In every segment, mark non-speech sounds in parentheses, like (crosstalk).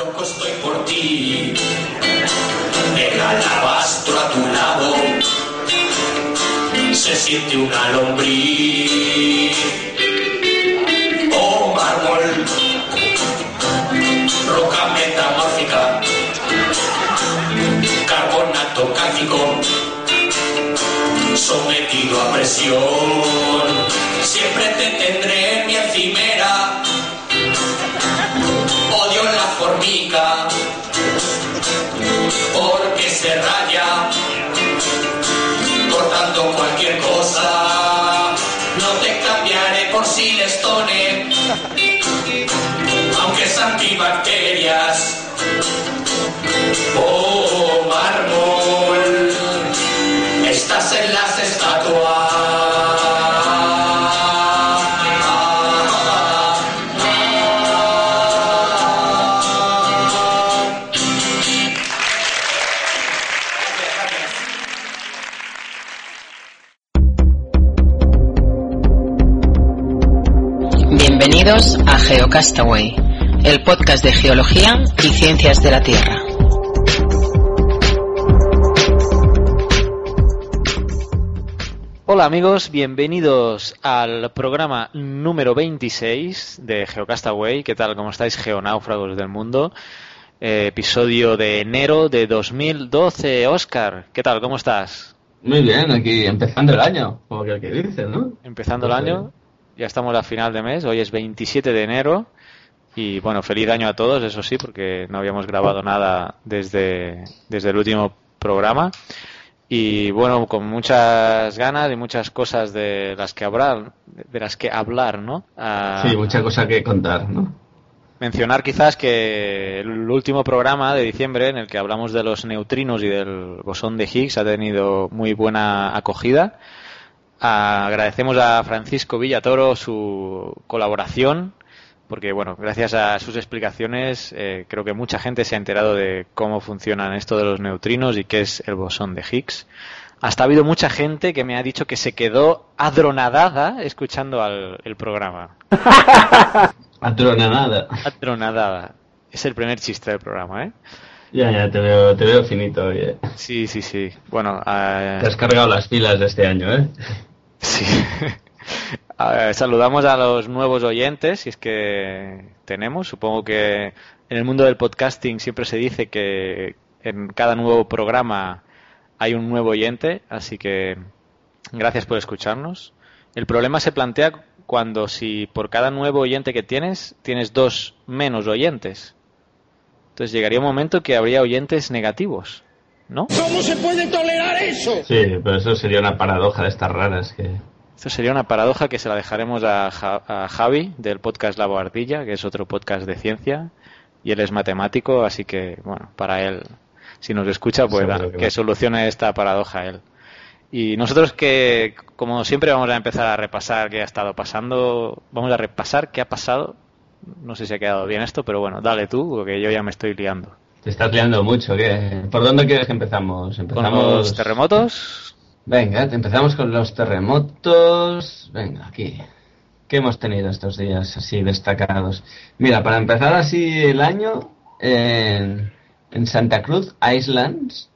loco estoy por ti. El alabastro a tu lado se siente una lombriz. Oh, mármol, roca metamórfica, carbonato cálcico, sometido a presión. Siempre te tendré porque se raya cortando cualquier cosa. No te cambiaré por silestone, aunque es antibacterias. Oh, mármol, estás en las estatuas. Bienvenidos a GeoCastaway, el podcast de geología y ciencias de la Tierra. Hola amigos, bienvenidos al programa número 26 de Geocastaway. ¿Qué tal? ¿Cómo estáis, geonáufragos del mundo? Eh, episodio de enero de 2012. Oscar, ¿qué tal? ¿Cómo estás? Muy bien, aquí empezando el año, como que el que dice, ¿no? Empezando el año, ya estamos a final de mes, hoy es 27 de enero y bueno, feliz año a todos, eso sí, porque no habíamos grabado nada desde, desde el último programa y bueno, con muchas ganas y muchas cosas de las que hablar, de las que hablar, ¿no? Ah, Sí, mucha cosa que contar, ¿no? Mencionar quizás que el último programa de diciembre en el que hablamos de los neutrinos y del bosón de Higgs ha tenido muy buena acogida. Agradecemos a Francisco Villatoro su colaboración, porque bueno, gracias a sus explicaciones eh, creo que mucha gente se ha enterado de cómo funcionan esto de los neutrinos y qué es el bosón de Higgs. Hasta ha habido mucha gente que me ha dicho que se quedó adronadada escuchando al- el programa. (laughs) Atronanada. Atronadada. Es el primer chiste del programa, ¿eh? Ya, ya, te veo, te veo finito, oye. Sí, sí, sí. Bueno, eh, Te has cargado las pilas de este año, ¿eh? Sí. (laughs) Saludamos a los nuevos oyentes, si es que tenemos. Supongo que en el mundo del podcasting siempre se dice que en cada nuevo programa hay un nuevo oyente, así que gracias por escucharnos. El problema se plantea cuando si por cada nuevo oyente que tienes, tienes dos menos oyentes. Entonces llegaría un momento que habría oyentes negativos, ¿no? ¿Cómo se puede tolerar eso? Sí, pero eso sería una paradoja de estas raras que... Esto sería una paradoja que se la dejaremos a, Ja- a Javi del podcast La Boardilla, que es otro podcast de ciencia, y él es matemático, así que, bueno, para él, si nos escucha, pues da- que que, solucione esta paradoja él. Y nosotros que, como siempre, vamos a empezar a repasar qué ha estado pasando, vamos a repasar qué ha pasado. No sé si ha quedado bien esto, pero bueno, dale tú, porque yo ya me estoy liando. Te estás liando mucho, ¿qué? ¿Por dónde quieres que empezamos? Con Empezamos... los terremotos, Venga, empezamos con los terremotos. Venga, aquí. ¿Qué hemos tenido estos días así destacados? Mira, para empezar así el año, en, en Santa Cruz Islands,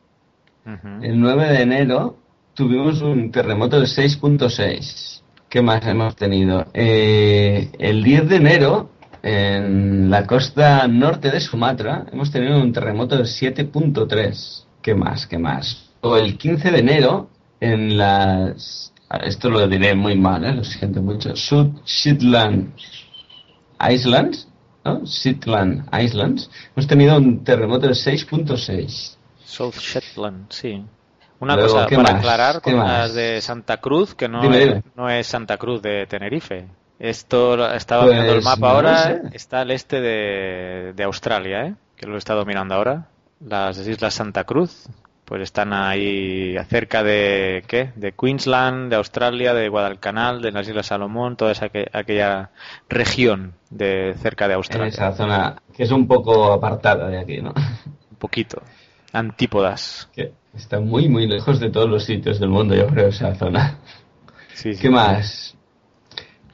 el 9 de enero, tuvimos un terremoto de 6.6. ¿Qué más hemos tenido? Eh, el 10 de enero, en la costa norte de Sumatra, hemos tenido un terremoto de 7.3. ¿Qué más? ¿Qué más? O el 15 de enero, en las... Esto lo diré muy mal, ¿eh? lo siento mucho. South Shetland Islands, ¿no? Shetland Islands, hemos tenido un terremoto de 6.6. South Shetland, sí. Una Luego, cosa ¿qué para más? aclarar ¿Qué con las de Santa Cruz, que no, Dime, dime. no es Santa Cruz de Tenerife. Esto estaba Pues, mirando el mapa no ahora, sé. está al este de, de Australia, ¿eh? que lo he estado mirando ahora. Las Islas Santa Cruz, pues están ahí cerca de, ¿qué? De Queensland, de Australia, de Guadalcanal, de las Islas Salomón, toda esa que- aquella región de cerca de En Australia. esa zona que es un poco apartada de aquí, ¿no? Un poquito. Antípodas. Que está muy, muy lejos de todos los sitios del mundo, yo creo, esa zona. Sí, sí. ¿Qué más?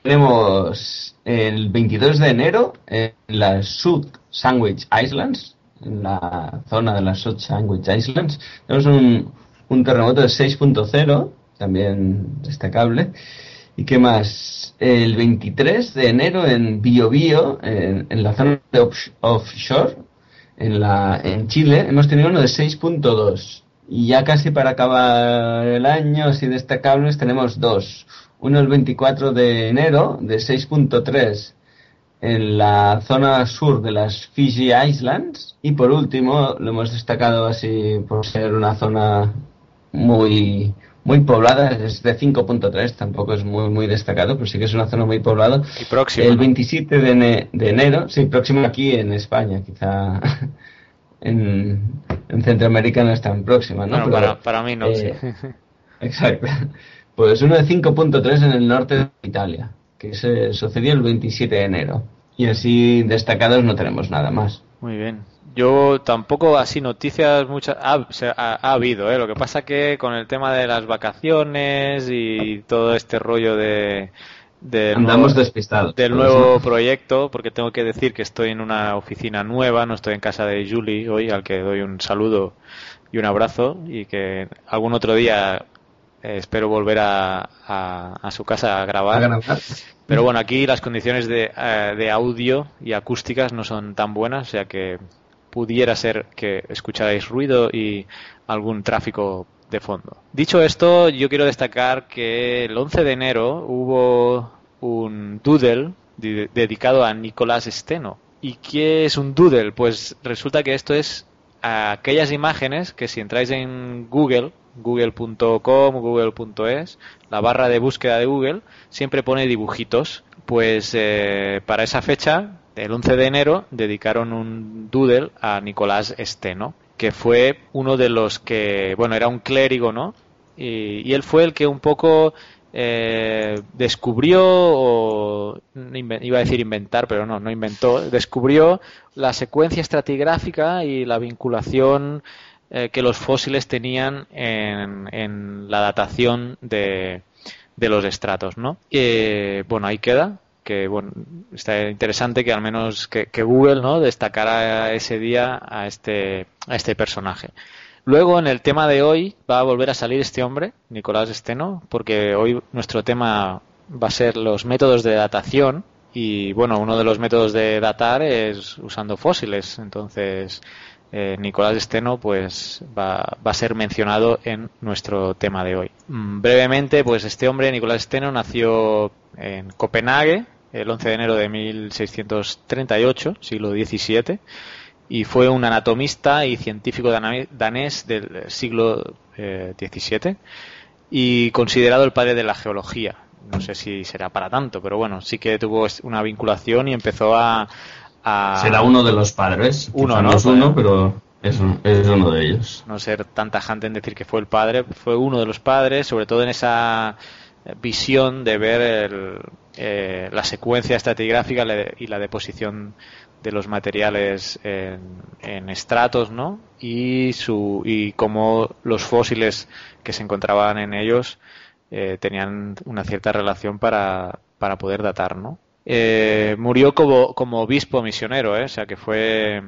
Tenemos el 22 de enero en las South Sandwich Islands, en la zona de las South Sandwich Islands, tenemos un, un terremoto de 6.0, también destacable. ¿Y qué más? El 23 de enero en Biobío, en, la zona de offshore, en, la, en Chile, hemos tenido uno de 6.2. Y ya casi para acabar el año, así destacables, tenemos dos. Uno el 24 de enero de 6.3 en la zona sur de las Fiji Islands. Y por último, lo hemos destacado así por ser una zona muy muy poblada, es de 5.3, tampoco es muy muy destacado, pero sí que es una zona muy poblada. Y próximo. El 27 de, de enero, sí, próximo aquí en España, quizá (laughs) en, en Centroamérica no es tan próxima, ¿no? Bueno, Pero, para, para mí no, eh, sí. (laughs) Exacto. Pues uno de 5.3 en el norte de Italia, que se sucedió el 27 de enero. Y así destacados no tenemos nada más. Muy bien. Yo tampoco así noticias muchas ha, ha- ha habido, ¿eh? Lo que pasa que con el tema de las vacaciones y todo este rollo de, Andamos nuevo- despistados. del nuevo (laughs) proyecto, porque tengo que decir que estoy en una oficina nueva, no estoy en casa de Julie hoy, al que doy un saludo y un abrazo y que algún otro día eh, espero volver a, a- a su casa a grabar. A grabar. Pero bueno, aquí las condiciones de, eh, de audio y acústicas no son tan buenas, o sea que pudiera ser que escucharais ruido y algún tráfico de fondo. Dicho esto, yo quiero destacar que el 11 de enero hubo un doodle de- dedicado a Nicolás Steno. ¿Y qué es un doodle? Pues resulta que esto es aquellas imágenes que si entráis en Google, google.com, google.es, la barra de búsqueda de Google, siempre pone dibujitos. Pues eh, para esa fecha, el 11 de enero, dedicaron un doodle a Nicolás Steno, que fue uno de los que, bueno, era un clérigo, ¿no? Y, él fue el que un poco eh, descubrió, o iba a decir inventar, pero no, no inventó, descubrió la secuencia estratigráfica y la vinculación eh, que los fósiles tenían en, en la datación de, de los estratos, ¿no? Eh, bueno, ahí queda, que bueno, está interesante que al menos que, Google, ¿no? Destacara ese día a este, a este personaje. Luego, en el tema de hoy, va a volver a salir este hombre, Nicolás Esteno, porque hoy nuestro tema va a ser los métodos de datación. Y bueno, uno de los métodos de datar es usando fósiles. Entonces, eh, Nicolás Esteno pues va, a ser mencionado en nuestro tema de hoy. Mm, brevemente, pues este hombre, Nicolás Esteno, nació en Copenhague el 11 de enero de 1638, siglo XVII, y fue un anatomista y científico danés del siglo eh, XVII y considerado el padre de la geología. No sé si será para tanto, pero bueno, sí que tuvo una vinculación y empezó a... a- Será uno de los padres. Uno, Quizá ¿no? es uno, pero es, un- es uno de ellos. no ser tan tajante en decir que fue el padre, fue uno de los padres, sobre todo en esa visión de ver el, eh, la secuencia estratigráfica y la deposición de los materiales en, en estratos, ¿no? Y su y cómo los fósiles que se encontraban en ellos eh, tenían una cierta relación para, para poder datar, ¿no? Eh, murió como, como obispo misionero, ¿eh? o sea que fue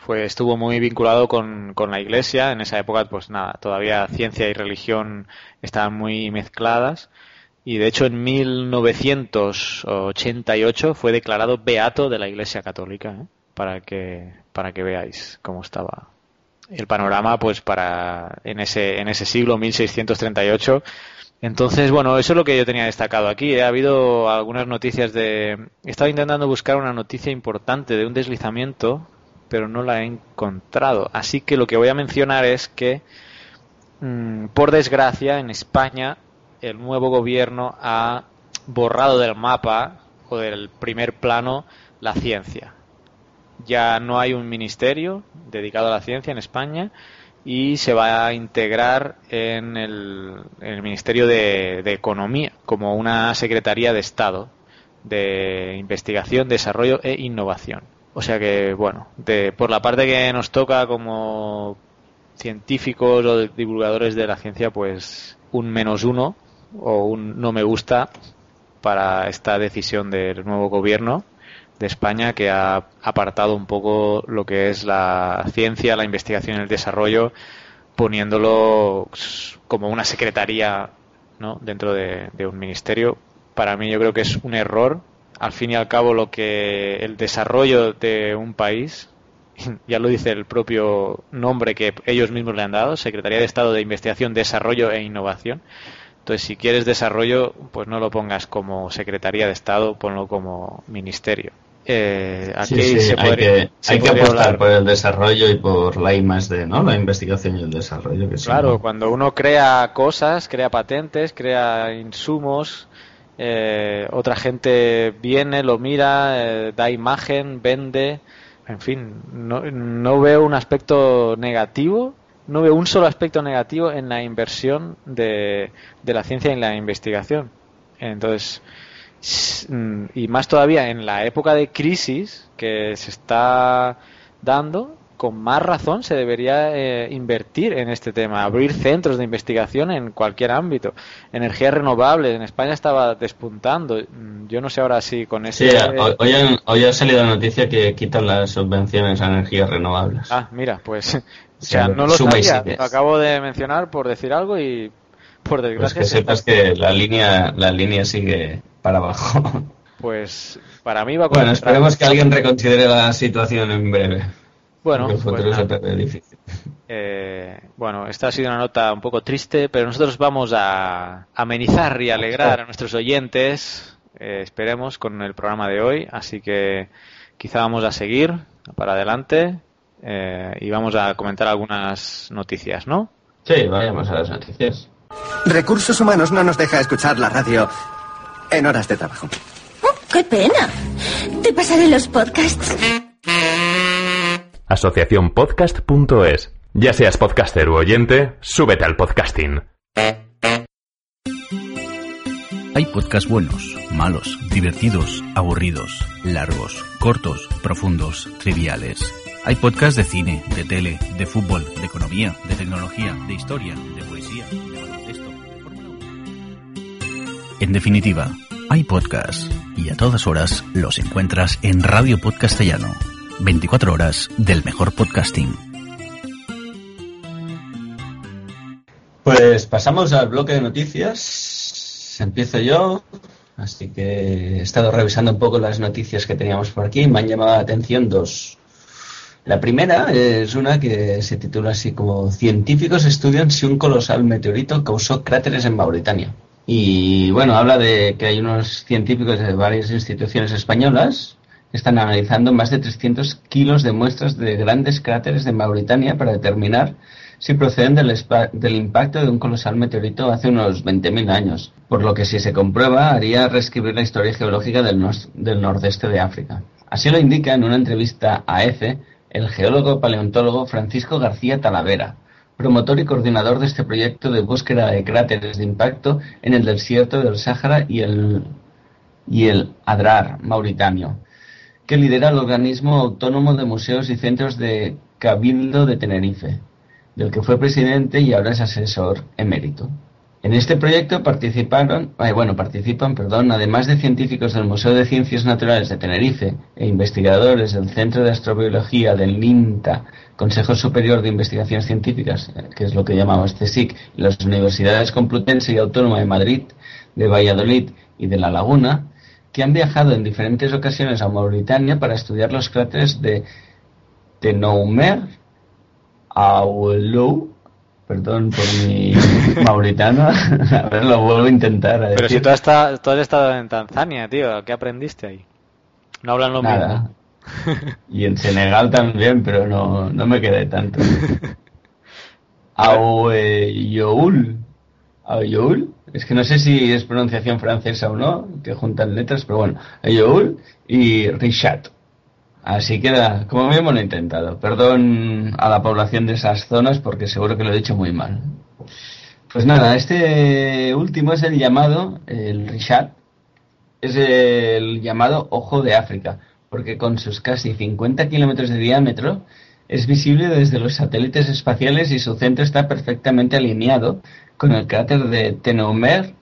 fue estuvo muy vinculado con, con la iglesia en esa época pues nada todavía ciencia y religión estaban muy mezcladas y de hecho en 1988 fue declarado beato de la iglesia católica ¿eh? para que para que veáis cómo estaba el panorama pues para en ese en ese siglo 1638 entonces, bueno, eso es lo que yo tenía destacado aquí. ¿eh? Ha habido algunas noticias de... He estado intentando buscar una noticia importante de un deslizamiento, pero no la he encontrado. Así que lo que voy a mencionar es que, mm, por desgracia, en España el nuevo gobierno ha borrado del mapa o del primer plano la ciencia. Ya no hay un ministerio dedicado a la ciencia en España y se va a integrar en el, Ministerio de, de Economía como una Secretaría de Estado de Investigación, Desarrollo e Innovación. O sea que, bueno, de, por la parte que nos toca como científicos o divulgadores de la ciencia, pues un menos uno o un no me gusta para esta decisión del nuevo gobierno de España que ha apartado un poco lo que es la ciencia, la investigación y el desarrollo, poniéndolo como una secretaría dentro de, de un ministerio. Para mí yo creo que es un error. Al fin y al cabo lo que el desarrollo de un país (laughs) ya lo dice el propio nombre que ellos mismos le han dado, Secretaría de Estado de Investigación, Desarrollo e Innovación. Entonces, si quieres desarrollo, pues no lo pongas como Secretaría de Estado, ponlo como Ministerio. Eh, aquí se podría, hay que, apostar por el desarrollo y por la I ¿no? La investigación y el desarrollo. claro, cuando uno crea cosas, crea patentes, crea insumos, eh, otra gente viene, lo mira, eh, da imagen, vende, en fin, no, no veo un aspecto negativo, no veo un solo aspecto negativo en la inversión de, de la ciencia y en la investigación. Entonces, y más todavía en la época de crisis que se está dando, con más razón se debería eh, invertir en este tema, abrir centros de investigación en cualquier ámbito. Energías renovables, en España estaba despuntando. Yo no sé ahora si con ese. Sí, hoy, ha salido la noticia que quitan las subvenciones a energías renovables. Ah, mira, pues. (laughs) o sea, no lo sabía. Lo acabo de mencionar por decir algo y por pues que sepas que la línea, la línea sigue para abajo. Pues para mí va con Bueno, esperemos que alguien reconsidere la situación en breve. Bueno, pues difícil. Eh, bueno, esta ha sido una nota un poco triste, pero nosotros vamos a amenizar y alegrar a nuestros oyentes, eh, esperemos, con el programa de hoy. Así que quizá vamos a seguir para adelante eh, y vamos a comentar algunas noticias, ¿no? Sí, vayamos a las noticias. Recursos Humanos no nos deja escuchar la radio en horas de trabajo. Oh, ¡Qué pena! Te pasaré los podcasts. Asociaciónpodcast.es. Ya seas podcaster u oyente, súbete al podcasting. Hay podcasts buenos, malos, divertidos, aburridos, largos, cortos, profundos, triviales. Hay podcasts de cine, de tele, de fútbol, de economía, de tecnología, de historia, de poesía, En definitiva, hay podcasts y a todas horas los encuentras en Radio Podcastellano. 24 horas del mejor podcasting. Pues pasamos al bloque de noticias. Empiezo yo. Así que he estado revisando un poco las noticias que teníamos por aquí. Me han llamado la atención dos. La primera es una que se titula así como Científicos estudian si un colosal meteorito causó cráteres en Mauritania. Y bueno, habla de que hay unos científicos de varias instituciones españolas que están analizando más de 300 kilos de muestras de grandes cráteres de Mauritania para determinar si proceden del, del impacto de un colosal meteorito hace unos 20.000 años, por lo que si se comprueba haría reescribir la historia geológica del, del nordeste de África. Así lo indica en una entrevista a EFE el geólogo paleontólogo Francisco García Talavera, promotor y coordinador de este proyecto de búsqueda de cráteres de impacto en el desierto del Sáhara y el, y el Adrar mauritano, que lidera el organismo autónomo de museos y centros de Cabildo de Tenerife, del que fue presidente y ahora es asesor emérito. En este proyecto participaron, bueno, participan, perdón, además de científicos del Museo de Ciencias Naturales de Tenerife e investigadores del Centro de Astrobiología del NINTA, Consejo Superior de Investigaciones Científicas, que es lo que llamamos CSIC, las universidades Complutense y Autónoma de Madrid, de Valladolid y de La Laguna, que han viajado en diferentes ocasiones a Mauritania para estudiar los cráteres de Tenoumer, Aulou, Perdón por mi (laughs) mauritano. (laughs) a ver, lo vuelvo a intentar. Pero si tú has, estado, tú has, estado, en Tanzania, tío, ¿qué aprendiste ahí? No hablan lo Nada. mismo. (laughs) y en Senegal también, pero no, no me quedé tanto. Aoyoul. Aoyoul. Es que no sé si es pronunciación francesa o no, que juntan letras, pero bueno. Aoyoul y Richat. Así queda, como mismo lo he intentado. Perdón a la población de esas zonas porque seguro que lo he dicho muy mal. Pues nada, este último es el llamado, el Richard, es el llamado Ojo de África, porque con sus casi 50 kilómetros de diámetro es visible desde los satélites espaciales y su centro está perfectamente alineado con el cráter de Tenoumer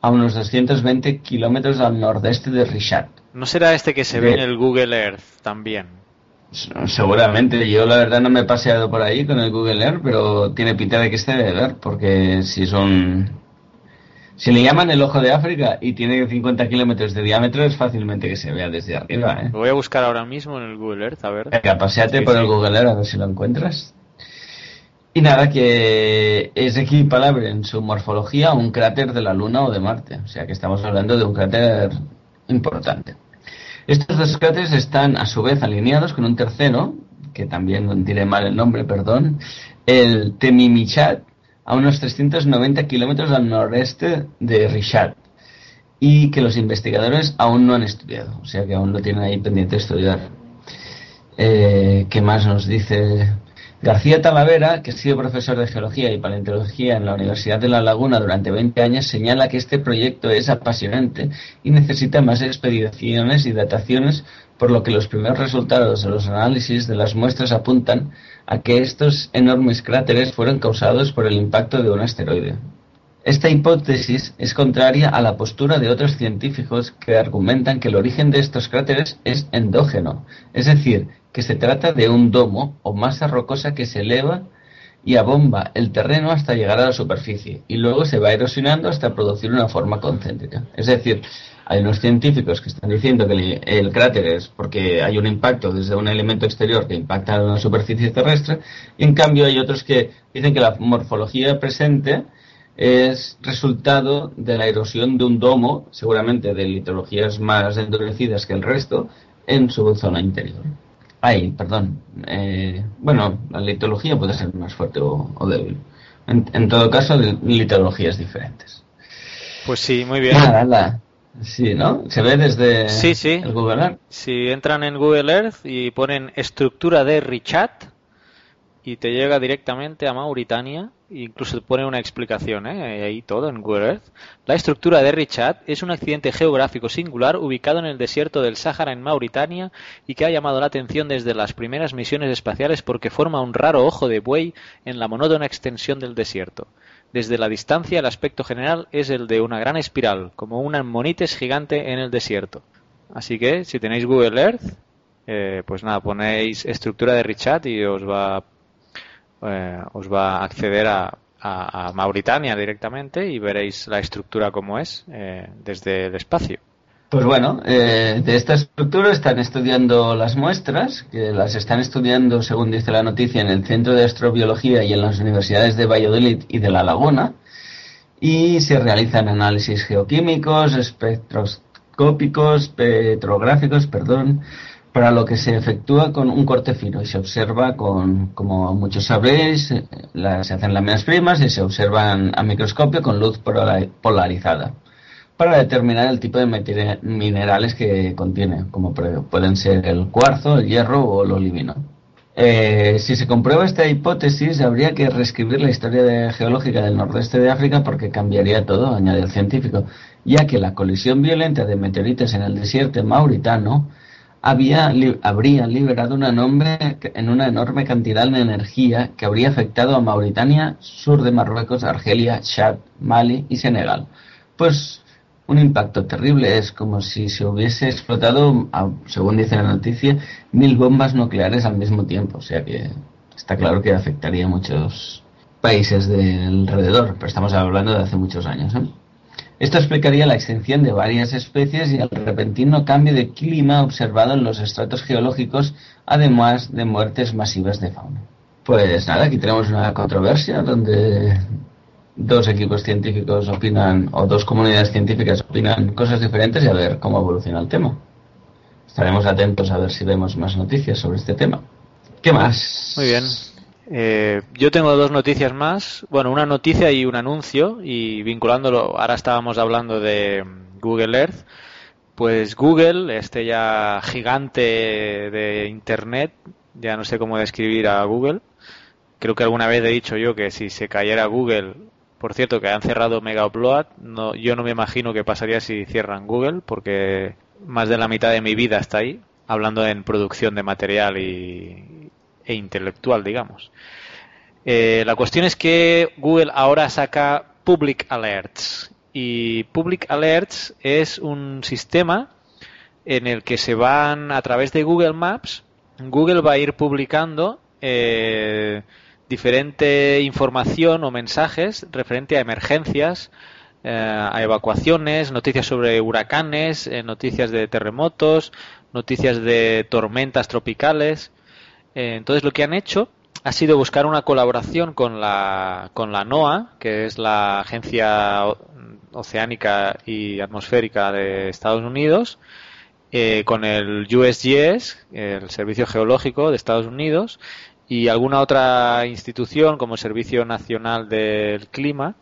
a unos 220 kilómetros al nordeste de Richard. ¿No será este que se ve en el Google Earth también? Seguramente, yo la verdad no me he paseado por ahí con el Google Earth, pero tiene pinta de que se debe ver, porque si son... Si le llaman el ojo de África y tiene 50 kilómetros de diámetro, es fácilmente que se vea desde arriba. ¿eh? Lo voy a buscar ahora mismo en el Google Earth, a ver. Venga, paseate Sí, por sí. el Google Earth a ver si lo encuentras. Y nada, que es equiparable en su morfología a un cráter de la Luna o de Marte. O sea que estamos hablando de un cráter importante. Estos dos cráteres están a su vez alineados con un tercero, que también diré mal el nombre, perdón, el Temimichat, a unos 390 kilómetros al noreste de Richat, y que los investigadores aún no han estudiado, o sea que aún lo tienen ahí pendiente de estudiar. Eh, ¿Qué más nos dice García Talavera, que ha sido profesor de geología y paleontología en la Universidad de La Laguna durante 20 años, señala que este proyecto es apasionante y necesita más expediciones y dataciones, por lo que los primeros resultados de los análisis de las muestras apuntan a que estos enormes cráteres fueron causados por el impacto de un asteroide. Esta hipótesis es contraria a la postura de otros científicos que argumentan que el origen de estos cráteres es endógeno, es decir, que se trata de un domo o masa rocosa que se eleva y abomba el terreno hasta llegar a la superficie y luego se va erosionando hasta producir una forma concéntrica. Es decir, hay unos científicos que están diciendo que el, cráter es porque hay un impacto desde un elemento exterior que impacta en una superficie terrestre y en cambio hay otros que dicen que la morfología presente es resultado de la erosión de un domo, seguramente de litologías más endurecidas que el resto, en su zona interior. Ay, perdón. Eh, bueno, la litología puede ser más fuerte o, o débil. En, en todo caso, litologías diferentes. Pues sí, muy bien. Nada, nada. Sí, ¿no? Se ve desde Sí, sí. el Google Earth. Si entran en Google Earth y ponen estructura de Richat y te llega directamente a Mauritania, incluso pone una explicación, ¿eh? ahí todo en Google Earth. La estructura de Richat es un accidente geográfico singular ubicado en el desierto del Sáhara en Mauritania y que ha llamado la atención desde las primeras misiones espaciales porque forma un raro ojo de buey en la monótona extensión del desierto. Desde la distancia el aspecto general es el de una gran espiral, como una monites gigante en el desierto. Así que si tenéis Google Earth, eh, pues nada, ponéis estructura de Richat y os va, eh, os va a acceder a, a- Mauritania directamente y veréis la estructura como es eh, desde el espacio. Pues bueno, eh, de esta estructura están estudiando las muestras, que las están estudiando, según dice la noticia, en el Centro de Astrobiología y en las universidades de Valladolid y de La Laguna, y se realizan análisis geoquímicos, espectroscópicos, petrográficos, perdón, para lo que se efectúa con un corte fino y se observa con, como muchos sabréis, eh, se hacen láminas primas y se observan a microscopio con luz pola- polarizada para determinar el tipo de minerales que contiene, como pre- pueden ser el cuarzo, el hierro o el olivino. Eh, si se comprueba esta hipótesis, habría que reescribir la historia geológica del nordeste de África porque cambiaría todo, añade el científico, ya que la colisión violenta de meteoritos en el desierto mauritano había, li- habría liberado una enorme, en una enorme cantidad de energía que habría afectado a Mauritania, sur de Marruecos, Argelia, Chad, Mali y Senegal. Pues un impacto terrible es como si se hubiese explotado, según dice la noticia, mil bombas nucleares al mismo tiempo. O sea que está claro que afectaría a muchos países del alrededor, pero estamos hablando de hace muchos años. ¿eh? Esto explicaría la extinción de varias especies y el repentino cambio de clima observado en los estratos geológicos, además de muertes masivas de fauna. Pues nada, aquí tenemos una controversia donde dos equipos científicos opinan, o dos comunidades científicas opinan cosas diferentes y a ver cómo evoluciona el tema. Estaremos atentos a ver si vemos más noticias sobre este tema. ¿Qué más? Muy bien. Eh, yo tengo dos noticias más. Bueno, una noticia y un anuncio. Y vinculándolo, ahora estábamos hablando de Google Earth. Pues Google, este ya gigante de Internet, ya no sé cómo describir a Google. Creo que alguna vez he dicho yo que si se cayera Google, por cierto, que han cerrado Mega Upload, no, yo no me imagino qué pasaría si cierran Google, porque más de la mitad de mi vida está ahí, hablando en producción de material y, e intelectual, digamos. Eh, la cuestión es que Google ahora saca Public Alerts Y Public Alerts es un sistema en el que se van a través de Google Maps, Google va a ir publicando eh, diferente información o mensajes referente a emergencias, eh, a evacuaciones, noticias sobre huracanes, eh, noticias de terremotos, noticias de tormentas tropicales. Eh, entonces lo que han hecho ha sido buscar una colaboración con la, con la NOAA, que es la Agencia Oceánica y Atmosférica de Estados Unidos, eh, con el USGS, el Servicio Geológico de Estados Unidos, y alguna otra institución como el Servicio Nacional del Clima.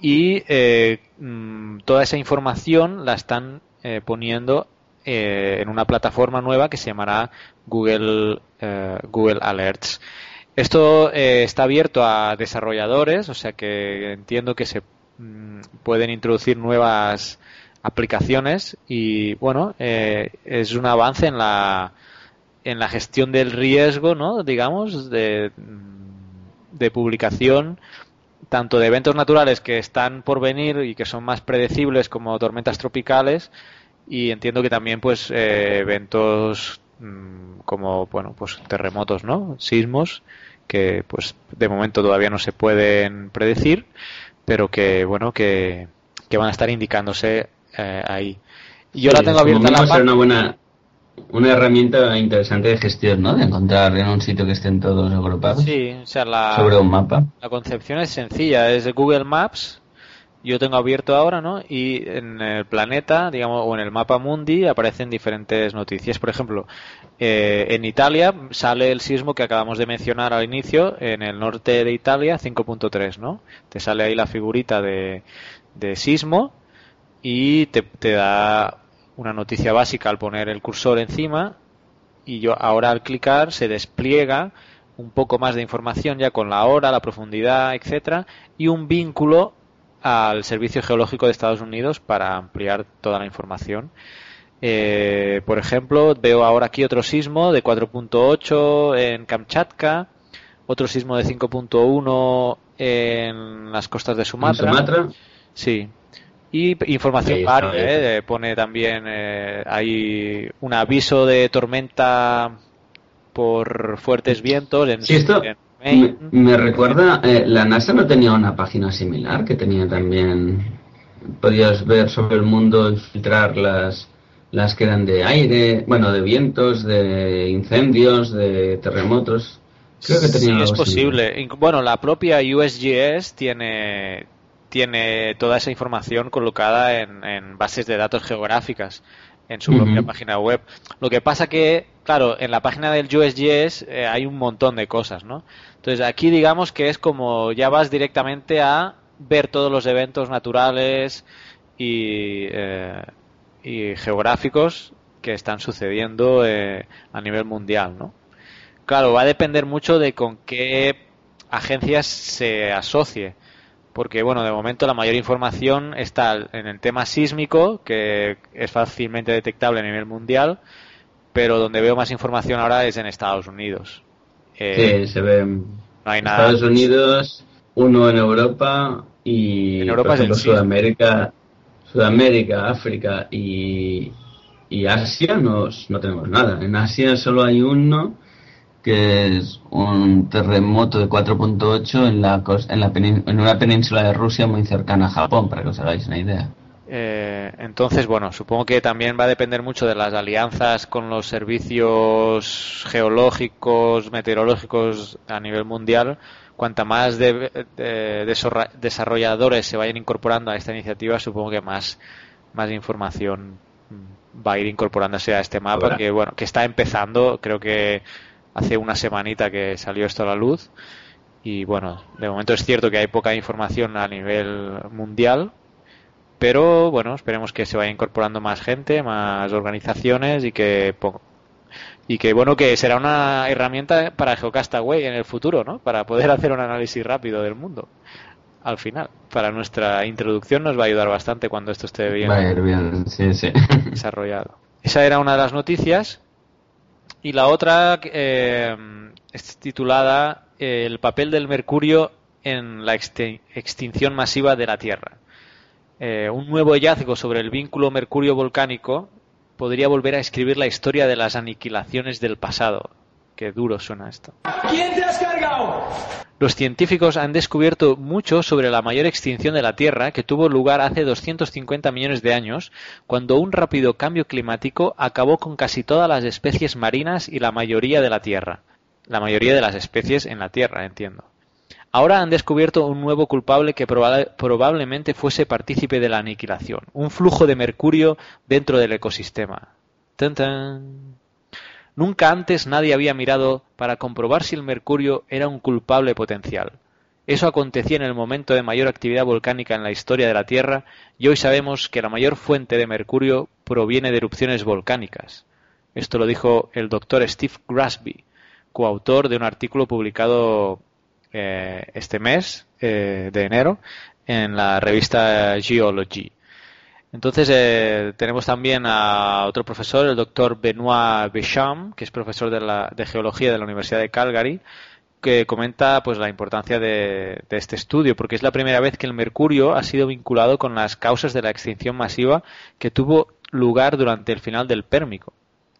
Y eh, mm, toda esa información la están eh, poniendo eh, en una plataforma nueva que se llamará Google, eh, Google Alerts. Esto eh, está abierto a desarrolladores, o sea que entiendo que se mm, pueden introducir nuevas aplicaciones y bueno, eh, es un avance en la en la gestión del riesgo, ¿no? Digamos, de, mm, de publicación tanto de eventos naturales que están por venir y que son más predecibles como tormentas tropicales y entiendo que también pues eh, eventos mm, como bueno pues terremotos no sismos que pues de momento todavía no se pueden predecir pero que bueno que, que van a estar indicándose eh, ahí y yo Sí, la tengo abierta la página una buena una herramienta interesante de gestión, ¿no? De encontrar en un sitio que estén todos agrupados sí o sea la sobre un mapa. La concepción es sencilla, es de Google Maps. Yo tengo abierto ahora, ¿no? Y en el planeta, digamos, o en el mapa mundi aparecen diferentes noticias. Por ejemplo, eh, en Italia sale el sismo que acabamos de mencionar al inicio, en el norte de Italia, 5.3, ¿no? Te sale ahí la figurita de, de sismo y te, te da una noticia básica al poner el cursor encima y yo ahora al clicar se despliega un poco más de información ya con la hora, la profundidad, etcétera, y un vínculo al Servicio Geológico de Estados Unidos para ampliar toda la información. Eh, por ejemplo, veo ahora aquí otro sismo de 4.8 en Kamchatka, otro sismo de 5.1 en las costas de Sumatra. Sumatra? Sí. Y información está, varia. ¿eh? pone también eh, hay un aviso de tormenta por fuertes vientos en, Sí, esto en me, recuerda, eh, la NASA no tenía una página similar que tenía también, podías ver sobre el mundo y filtrar las, las que eran de aire, bueno, de vientos, de incendios, de terremotos. Creo que Sí, tenía es algo similar. posible. Bueno, la propia USGS tiene, tiene toda esa información colocada en, en bases de datos geográficas en su propia página web. Lo que pasa que, claro, en la página del USGS eh, hay un montón de cosas, ¿no? Entonces aquí digamos que es como ya vas directamente a ver todos los eventos naturales y, eh, geográficos que están sucediendo eh, a nivel mundial, ¿no? Claro, va a depender mucho de con qué agencias se asocie. Porque, bueno, de momento la mayor información está en el tema sísmico, que es fácilmente detectable a nivel mundial, pero donde veo más información ahora es en Estados Unidos. Eh, Sí, se ve en no hay nada. Estados Unidos, uno en Europa y En Europa por es el ejemplo. Sudamérica, Sudamérica, África y, y Asia no, no tenemos nada. En Asia solo hay uno que es un terremoto de 4.8 en la en la en una península de Rusia muy cercana a Japón, para que os hagáis una idea. Eh, entonces, bueno, supongo que también va a depender mucho de las alianzas con los servicios geológicos, meteorológicos a nivel mundial. Cuanta más de- desarrolladores se vayan incorporando a esta iniciativa, supongo que más, más información va a ir incorporándose a este mapa Ahora. que, bueno, que está empezando. Creo que hace una semanita que salió esto a la luz. Y bueno, de momento es cierto que hay poca información a nivel mundial, pero bueno, esperemos que se vaya incorporando más gente, más organizaciones y que y que bueno que será una herramienta para Geocastaway en el futuro, ¿no? Para poder (laughs) hacer un análisis rápido del mundo. Al final, para nuestra introducción nos va a ayudar bastante cuando esto esté bien Va a ir bien, sí, sí. desarrollado. Esa era una de las noticias. Y la otra eh, es titulada eh, El papel del mercurio en la extin- extinción masiva de la Tierra. Eh, un nuevo hallazgo sobre el vínculo mercurio volcánico podría volver a escribir la historia de las aniquilaciones del pasado. Qué duro suena esto. ¿Quién te has cargado? Los científicos han descubierto mucho sobre la mayor extinción de la Tierra que tuvo lugar hace 250 millones de años, cuando un rápido cambio climático acabó con casi todas las especies marinas y la mayoría de la Tierra. La mayoría de las especies en la Tierra, entiendo. Ahora han descubierto un nuevo culpable que proba- probablemente fuese partícipe de la aniquilación, un flujo de mercurio dentro del ecosistema. Tan, tan. Nunca antes nadie había mirado para comprobar si el mercurio era un culpable potencial. Eso acontecía en el momento de mayor actividad volcánica en la historia de la Tierra y hoy sabemos que la mayor fuente de mercurio proviene de erupciones volcánicas. Esto lo dijo el doctor Steve Grasby, coautor de un artículo publicado eh, este mes eh, de enero en la revista Geology. Entonces eh, tenemos también a otro profesor, el doctor Benoit Becham, que es profesor de, la, de geología de la Universidad de Calgary, que comenta pues la importancia de, de, este estudio, porque es la primera vez que el mercurio ha sido vinculado con las causas de la extinción masiva que tuvo lugar durante el final del Pérmico.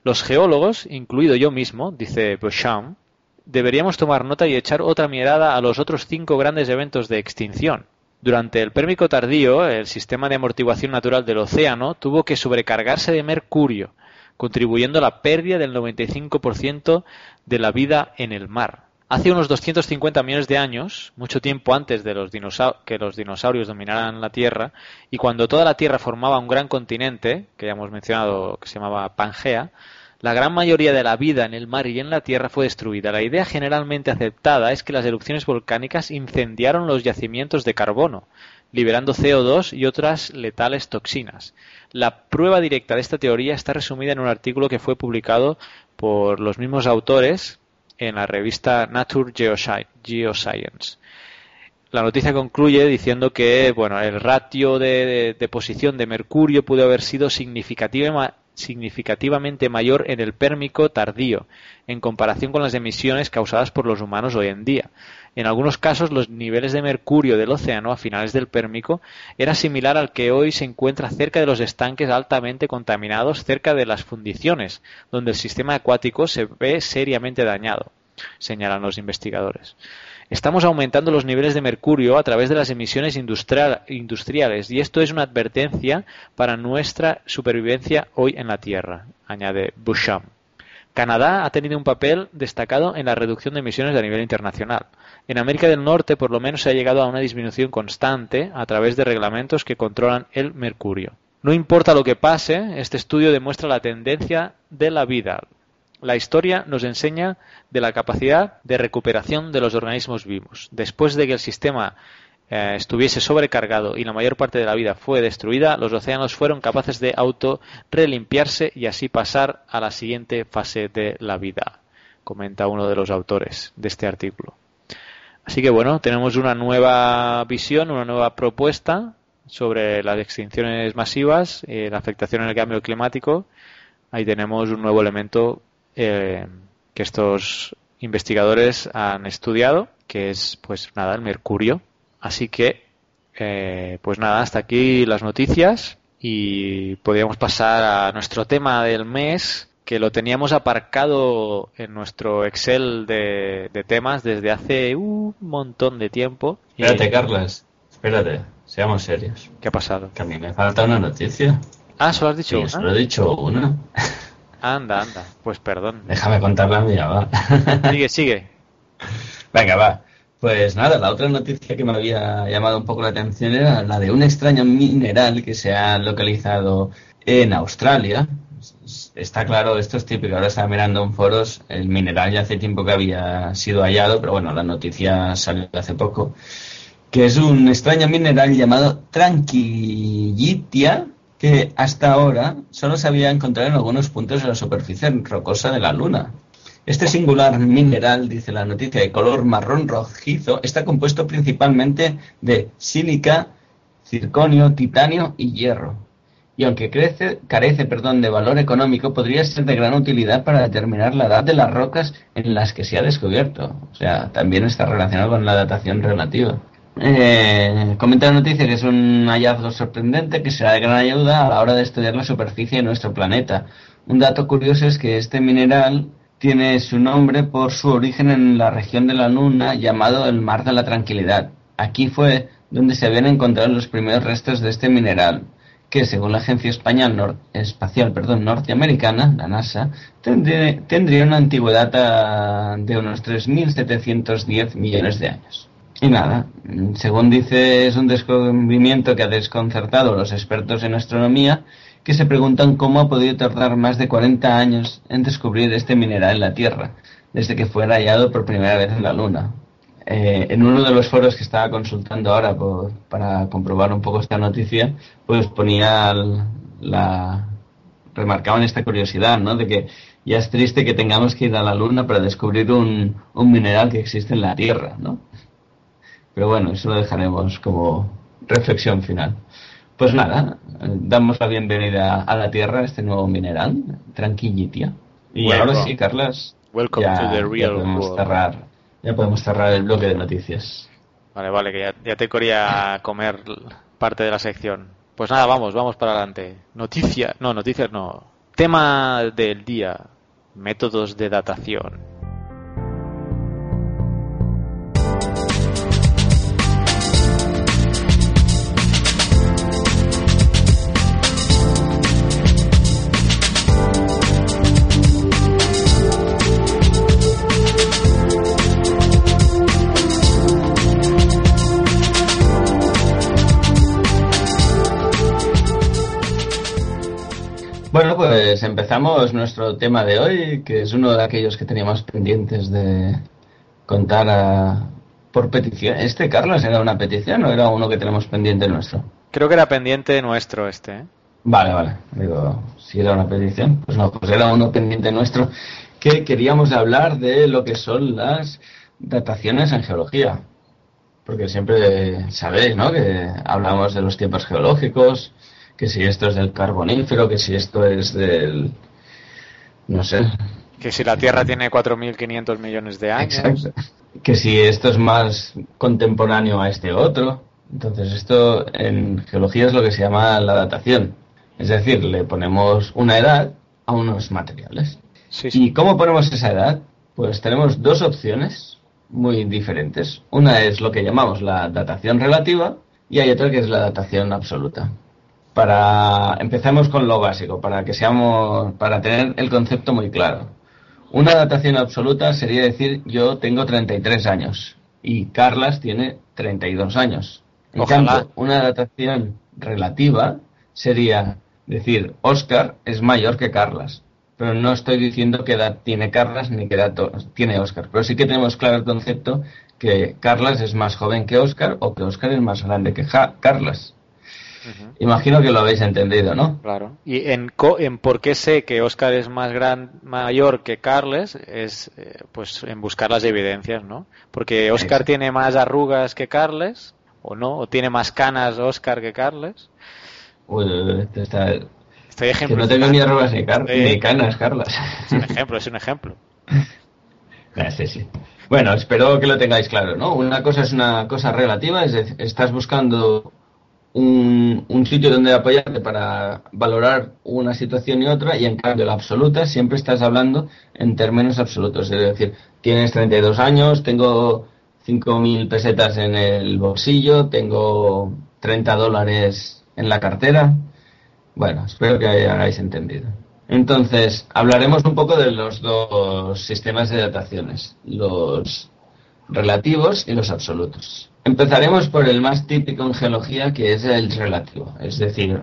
Los geólogos, incluido yo mismo, dice Becham, deberíamos tomar nota y echar otra mirada a los otros cinco grandes eventos de extinción. Durante el Pérmico tardío, el sistema de amortiguación natural del océano tuvo que sobrecargarse de mercurio, contribuyendo a la pérdida del 95% de la vida en el mar. Hace unos 250 millones de años, mucho tiempo antes de que los dinosaurios dominaran la Tierra, y cuando toda la Tierra formaba un gran continente, que ya hemos mencionado que se llamaba Pangea, la gran mayoría de la vida en el mar y en la tierra fue destruida. La idea generalmente aceptada es que las erupciones volcánicas incendiaron los yacimientos de carbono, liberando CO2 y otras letales toxinas. La prueba directa de esta teoría está resumida en un artículo que fue publicado por los mismos autores en la revista Nature Geoscience. La noticia concluye diciendo que bueno, el ratio de deposición de, mercurio pudo haber sido significativa, significativamente mayor en el Pérmico tardío, en comparación con las emisiones causadas por los humanos hoy en día. En algunos casos, los niveles de mercurio del océano a finales del Pérmico era similar al que hoy se encuentra cerca de los estanques altamente contaminados cerca de las fundiciones, donde el sistema acuático se ve seriamente dañado, señalan los investigadores. Estamos aumentando los niveles de mercurio a través de las emisiones industrial, industriales y esto es una advertencia para nuestra supervivencia hoy en la Tierra, añade Boucham. Canadá ha tenido un papel destacado en la reducción de emisiones a nivel internacional. En América del Norte, por lo menos, se ha llegado a una disminución constante a través de reglamentos que controlan el mercurio. No importa lo que pase, este estudio demuestra la tendencia de la vida, la historia nos enseña de la capacidad de recuperación de los organismos vivos. Después de que el sistema eh, estuviese sobrecargado y la mayor parte de la vida fue destruida, los océanos fueron capaces de auto relimpiarse y así pasar a la siguiente fase de la vida, comenta uno de los autores de este artículo. Así que bueno, tenemos una nueva visión, una nueva propuesta sobre las extinciones masivas, eh, la afectación en el cambio climático. Ahí tenemos un nuevo elemento eh, que estos investigadores han estudiado, que es pues nada, el mercurio. Así que, eh, pues nada, hasta aquí las noticias y podríamos pasar a nuestro tema del mes, que lo teníamos aparcado en nuestro Excel de, de temas desde hace un montón de tiempo. Espérate, y... Carlas, espérate, seamos serios. ¿Qué ha pasado? Que a mí me falta una noticia. Ah, solo has dicho sí, una. Solo he dicho una. Anda, anda. Pues perdón. Déjame contar la mía, va. (laughs) Sigue, sigue. Venga, va. Pues nada, la otra noticia que me había llamado un poco la atención era la de un extraño mineral que se ha localizado en Australia. Está claro, esto es típico. Ahora estaba mirando en foros, el mineral ya hace tiempo que había sido hallado, pero bueno, la noticia salió hace poco. Que es un extraño mineral llamado Tranquilitia, que hasta ahora solo se había encontrado en algunos puntos de la superficie rocosa de la Luna. Este singular mineral, dice la noticia, de color marrón rojizo, está compuesto principalmente de sílica, circonio, titanio y hierro. Y aunque crece, carece perdón, de valor económico, podría ser de gran utilidad para determinar la edad de las rocas en las que se ha descubierto. O sea, también está relacionado con la datación relativa. Eh, comenta la noticia que es un hallazgo sorprendente que será de gran ayuda a la hora de estudiar la superficie de nuestro planeta. Un dato curioso es que este mineral tiene su nombre por su origen en la región de la Luna llamado el Mar de la Tranquilidad. Aquí fue donde se habían encontrado los primeros restos de este mineral, que según la Agencia Espacial Norteamericana, la NASA, tendría, una antigüedad de unos 3.710 millones de años. Y nada, según dice, es un descubrimiento que ha desconcertado a los expertos en astronomía que se preguntan cómo ha podido tardar más de 40 años en descubrir este mineral en la Tierra, desde que fue hallado por primera vez en la Luna. Eh, en uno de los foros que estaba consultando ahora para comprobar un poco esta noticia, pues ponía la... remarcaban esta curiosidad, ¿no? De que ya es triste que tengamos que ir a la Luna para descubrir un mineral que existe en la Tierra, ¿no? Pero bueno, eso lo dejaremos como reflexión final. Pues nada, damos la bienvenida a la Tierra a este nuevo mineral, Tranquilitia. Y ahora sí, Carlos. Welcome ya, to the real ya podemos world. cerrar, ya podemos cerrar el bloque de noticias. Vale, vale, que ya, ya te quería comer parte de la sección. Pues nada, vamos, vamos para adelante. Noticias, no, noticias no. Tema del día, métodos de datación. Bueno, pues empezamos nuestro tema de hoy, que es uno de aquellos que teníamos pendientes de contar a- por petición. ¿Este, Carlos, era una petición o era uno que tenemos pendiente nuestro? Creo que era pendiente nuestro este, ¿eh? Vale, vale. Digo, si era una petición, pues no, pues era uno pendiente nuestro que queríamos hablar de lo que son las dataciones en geología. Porque siempre sabéis, ¿no? Que hablamos de los tiempos geológicos, que si esto es del carbonífero, que si esto es del... no sé, Que si la Tierra tiene 4.500 millones de años. Exacto. Que si esto es más contemporáneo a este otro. Entonces esto en geología es lo que se llama la datación. Es decir, le ponemos una edad a unos materiales. Sí, sí. ¿Y cómo ponemos esa edad? Pues tenemos dos opciones muy diferentes. Una es lo que llamamos la datación relativa y hay otra que es la datación absoluta. Para empezamos con lo básico, para que seamos, para tener el concepto muy claro. Una datación absoluta sería decir yo tengo 33 años y Carlas tiene 32 años. En Ojalá. cambio, una datación relativa sería decir Oscar es mayor que Carlas. Pero no estoy diciendo qué edad tiene Carlas ni qué edad tiene Oscar. Pero sí que tenemos claro el concepto que Carlas es más joven que Oscar o que Oscar es más grande que Ja- Carlas. Imagino que lo habéis entendido, ¿no? Claro. Y en, co- en por qué sé que Oscar es más gran, mayor que Carles es eh, pues en buscar las evidencias, ¿no? Porque Oscar Exacto. tiene más arrugas que Carles, o no, o tiene más canas Oscar que Carles. Uy, uy, uy, esto está- Estoy que no tengo ni arrugas ni, car- Eh, ni canas, Carlas. Es un ejemplo, es un ejemplo. (laughs) Ah, sí, sí. Bueno, espero que lo tengáis claro, ¿no? Una cosa es una cosa relativa, es decir, estás buscando un, un sitio donde apoyarte para valorar una situación y otra, y en cambio la absoluta siempre estás hablando en términos absolutos. Es decir, tienes 32 años, tengo 5.000 pesetas en el bolsillo, tengo 30 dólares en la cartera. Bueno, espero que hayáis entendido. Entonces, hablaremos un poco de los dos sistemas de dataciones, los relativos y los absolutos. Empezaremos por el más típico en geología, que es el relativo, es decir,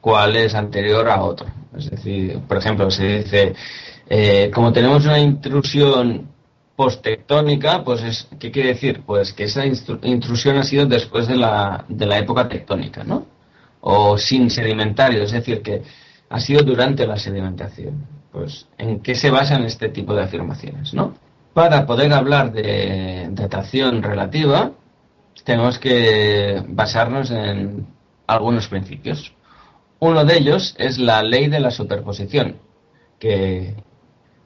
cuál es anterior a otro. Es decir, por ejemplo, se dice, eh, como tenemos una intrusión posttectónica, pues es, ¿qué quiere decir? Pues que esa intrusión ha sido después de la, de la época tectónica, ¿no? O sin sedimentario, es decir, que ha sido durante la sedimentación. Pues, ¿en qué se basan este tipo de afirmaciones, no? Para poder hablar de datación relativa, tenemos que basarnos en algunos principios. Uno de ellos es la ley de la superposición, que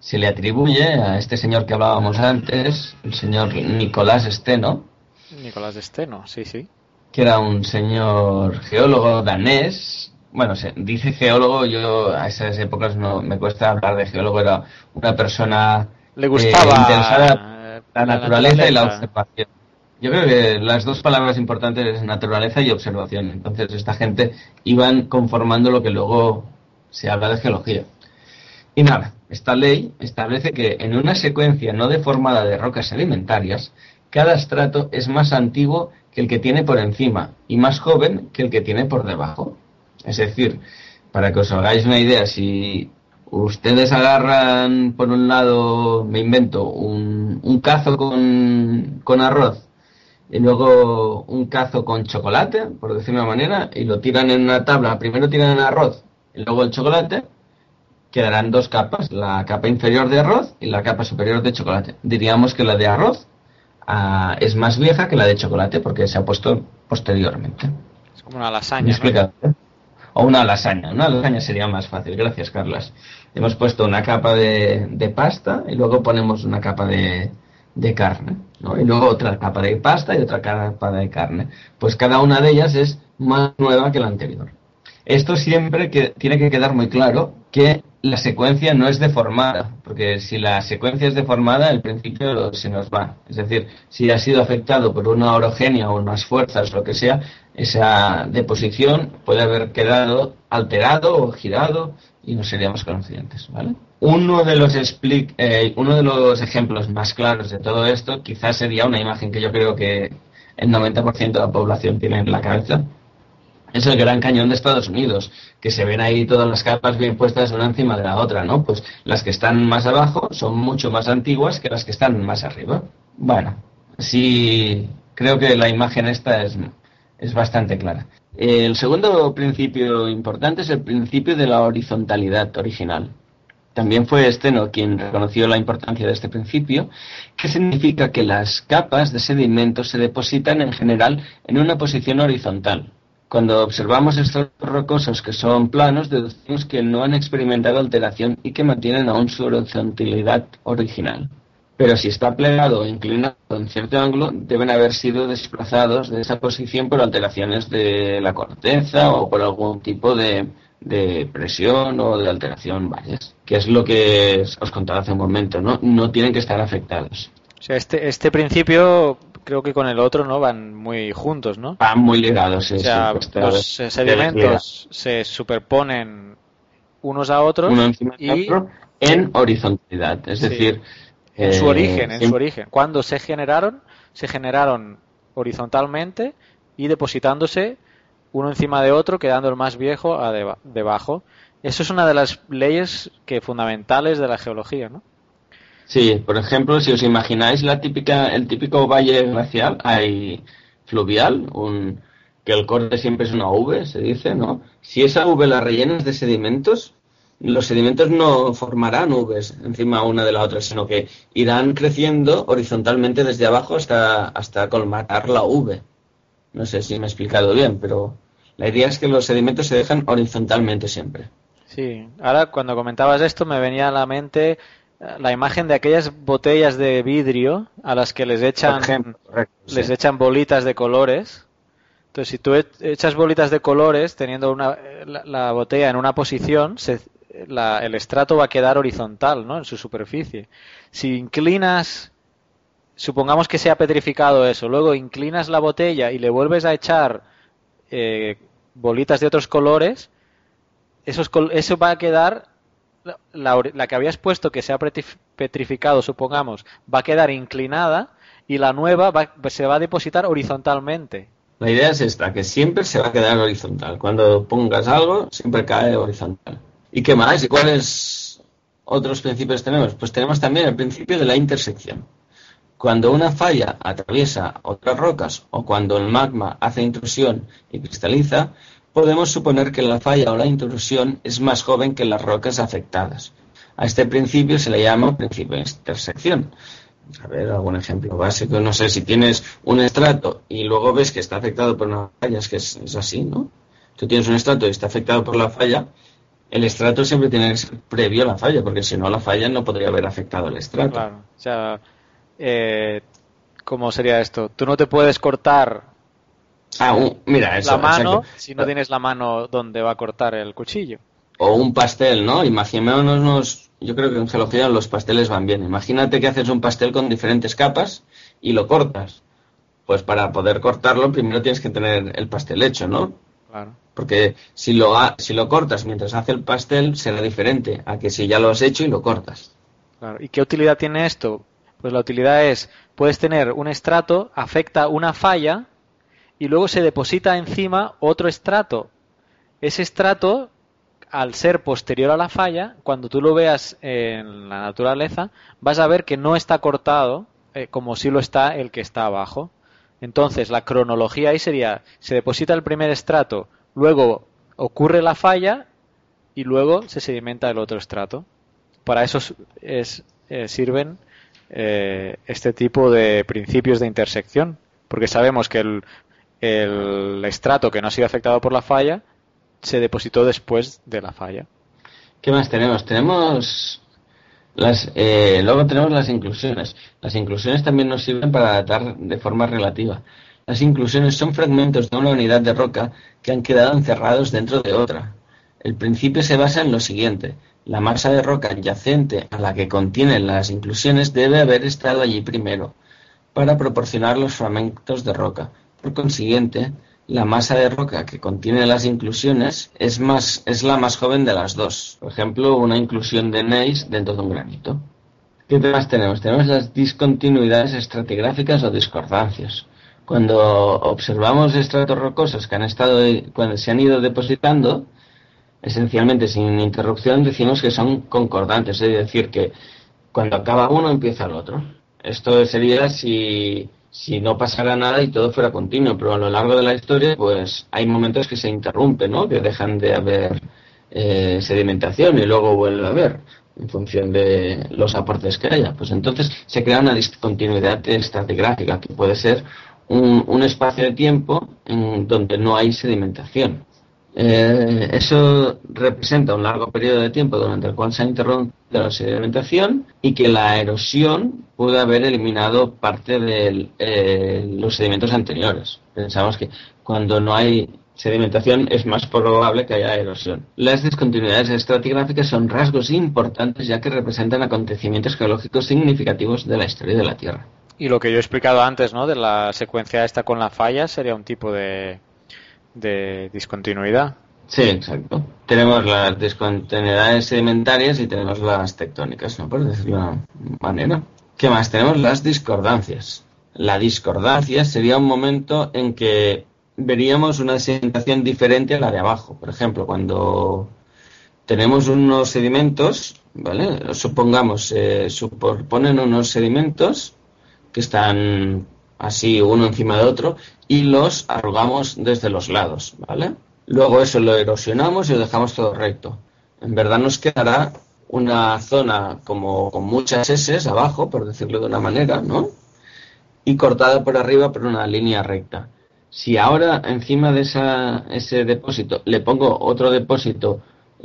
se le atribuye a este señor que hablábamos antes, el señor Nicolás Steno, Nicolás Steno, sí, sí. Que era un señor geólogo danés. Bueno, se dice geólogo, yo a esas épocas no me cuesta hablar de geólogo, era una persona Le gustaba eh, interesada la naturaleza y la observación. Yo creo que las dos palabras importantes es naturaleza y observación. Entonces, esta gente iban conformando lo que luego se habla de geología. Y nada, esta ley establece que en una secuencia no deformada de rocas sedimentarias, cada estrato es más antiguo que el que tiene por encima y más joven que el que tiene por debajo. Es decir, para que os hagáis una idea, si ustedes agarran por un lado, me invento, un, un cazo con, con arroz y luego un cazo con chocolate, por decir una manera, y lo tiran en una tabla, primero tiran el arroz y luego el chocolate, quedarán dos capas, la capa inferior de arroz y la capa superior de chocolate. Diríamos que la de arroz ah, es más vieja que la de chocolate porque se ha puesto posteriormente. Es como una ¿Me he lasaña. ¿no? O una lasaña. Una lasaña sería más fácil. Gracias, Carlas. Hemos puesto una capa de, de pasta y luego ponemos una capa de, de carne. ¿no? Y luego otra capa de pasta y otra capa de carne. Pues cada una de ellas es más nueva que la anterior. Esto siempre tiene que quedar muy claro que la secuencia no es deformada, porque si la secuencia es deformada, el principio se nos va. Es decir, si ha sido afectado por una orogenia o unas fuerzas, lo que sea, esa deposición puede haber quedado alterado o girado y no seríamos conscientes, ¿vale? Uno de los eh, uno de los ejemplos más claros de todo esto quizás sería una imagen que yo creo que el 90% de la población tiene en la cabeza, es el Gran Cañón de Estados Unidos, que se ven ahí todas las capas bien puestas una encima de la otra, ¿no? Pues las que están más abajo son mucho más antiguas que las que están más arriba. Bueno, sí, creo que la imagen esta es, es bastante clara. El segundo principio importante es el principio de la horizontalidad original. También fue Steno quien reconoció la importancia de este principio, que significa que las capas de sedimentos se depositan en general en una posición horizontal. Cuando observamos estos rocosos que son planos, deducimos que no han experimentado alteración y que mantienen aún su horizontalidad original. Pero si está plegado o inclinado en cierto ángulo, deben haber sido desplazados de esa posición por alteraciones de la corteza o por algún tipo de, de presión o de alteración, varias. Que es lo que os contaba hace un momento, ¿no? No tienen que estar afectados. O sea, este, este principio creo que con el otro no van muy juntos, ¿no? Van muy ligados, sí, o sea, sí, pues, los eh, sedimentos se superponen unos a otros uno encima del y otro en horizontalidad. Es Sí. decir, en su eh, origen, en su origen. Cuando se generaron, se generaron horizontalmente y depositándose uno encima de otro, quedando el más viejo a deba- debajo. Eso es una de las leyes que fundamentales de la geología, ¿no? Sí, por ejemplo, si os imagináis la típica, el típico valle glacial, hay fluvial, un, que el corte siempre es una V, se dice, ¿no? Si esa V la rellenas de sedimentos, los sedimentos no formarán Vs encima una de la otra, sino que irán creciendo horizontalmente desde abajo hasta, hasta colmatar la V. No sé si me he explicado bien, pero la idea es que los sedimentos se dejan horizontalmente siempre. Sí, ahora cuando comentabas esto me venía a la mente eh, la imagen de aquellas botellas de vidrio a las que les echan, Por ejemplo, correcto, les sí. echan bolitas de colores. Entonces, si tú e- echas bolitas de colores teniendo una, la, la botella en una posición, se- la- el estrato va a quedar horizontal, ¿no? En su superficie. Si inclinas, supongamos que se ha petrificado eso, luego inclinas la botella y le vuelves a echar eh, bolitas de otros colores, esos eso va a quedar, la, que habías puesto que se ha petrif- petrificado, supongamos, va a quedar inclinada y la nueva va- se va a depositar horizontalmente. La idea es esta, que siempre se va a quedar horizontal. Cuando pongas algo, siempre cae horizontal. ¿Y qué más? ¿Y cuáles otros principios tenemos? Pues tenemos también el principio de la intersección. Cuando una falla atraviesa otras rocas o cuando el magma hace intrusión y cristaliza, podemos suponer que la falla o la intrusión es más joven que las rocas afectadas. A este principio se le llama principio de intersección. A ver, algún ejemplo básico. No sé, si tienes un estrato y luego ves que está afectado por una falla, es que es, así, ¿no? Tú tienes un estrato y está afectado por la falla, el estrato siempre tiene que ser previo a la falla, porque si no la falla no podría haber afectado el estrato. Claro. O sea, eh, ¿Cómo sería esto? Tú no te puedes cortar Ah, un- mira, eso, la mano exacto. si no tienes la mano donde va a cortar el cuchillo. O un pastel, ¿no? Imaginémonos, yo creo que en geología los pasteles van bien. Imagínate que haces un pastel con diferentes capas y lo cortas. Pues para poder cortarlo primero tienes que tener el pastel hecho, ¿no? Claro. Porque si lo, ha- si lo cortas mientras hace el pastel será diferente a que si ya lo has hecho y lo cortas. Claro. ¿Y qué utilidad tiene esto? Pues la utilidad es, puedes tener un estrato, afecta una falla y luego se deposita encima otro estrato. Ese estrato, al ser posterior a la falla, cuando tú lo veas en la naturaleza, vas a ver que no está cortado eh, como si lo está el que está abajo. Entonces, la cronología ahí sería, se deposita el primer estrato, luego ocurre la falla y luego se sedimenta el otro estrato. Para eso es- eh, sirven eh, este tipo de principios de intersección, porque sabemos que el, el estrato que no ha sido afectado por la falla se depositó después de la falla. ¿Qué más tenemos? Tenemos las, eh, luego tenemos las inclusiones. Las inclusiones también nos sirven para datar de forma relativa. Las inclusiones son fragmentos de una unidad de roca que han quedado encerrados dentro de otra. El principio se basa en lo siguiente. La masa de roca adyacente a la que contienen las inclusiones debe haber estado allí primero para proporcionar los fragmentos de roca. Por consiguiente, la masa de roca que contiene las inclusiones es, más, es la más joven de las dos. Por ejemplo, una inclusión de gneiss dentro de un granito. ¿Qué más tenemos? Tenemos las discontinuidades estratigráficas o discordancias. Cuando observamos estratos rocosos que han estado, cuando se han ido depositando, esencialmente sin interrupción, decimos que son concordantes, es decir, que cuando acaba uno empieza el otro. Esto sería si, si no pasara nada y todo fuera continuo, pero a lo largo de la historia, pues hay momentos que se interrumpen, ¿no? Que dejan de haber eh, sedimentación y luego vuelve a haber en función de los aportes que haya. Pues entonces se crea una discontinuidad estratigráfica que puede ser un, un espacio de tiempo en donde no hay sedimentación. Eh, eso representa un largo periodo de tiempo durante el cual se ha interrumpido la sedimentación y que la erosión pudo haber eliminado parte de eh, los sedimentos anteriores. Pensamos que cuando no hay sedimentación es más probable que haya erosión. Las discontinuidades estratigráficas son rasgos importantes ya que representan acontecimientos geológicos significativos de la historia de la Tierra. Y lo que yo he explicado antes, ¿no? De la secuencia esta con la falla sería un tipo de, de discontinuidad. Sí, exacto. Tenemos las discontinuidades sedimentarias y tenemos las tectónicas, ¿no? Por decirlo de una manera. ¿Qué más? Tenemos las discordancias. La discordancia sería un momento en que veríamos una sedimentación diferente a la de abajo. Por ejemplo, cuando tenemos unos sedimentos, ¿vale? Supongamos, se superponen unos sedimentos que están así uno encima de otro y los arrugamos desde los lados, ¿vale? Luego eso lo erosionamos y lo dejamos todo recto. En verdad nos quedará una zona como con muchas S abajo, por decirlo de una manera, ¿no? Y cortada por arriba por una línea recta. Si ahora encima de esa, ese depósito le pongo otro depósito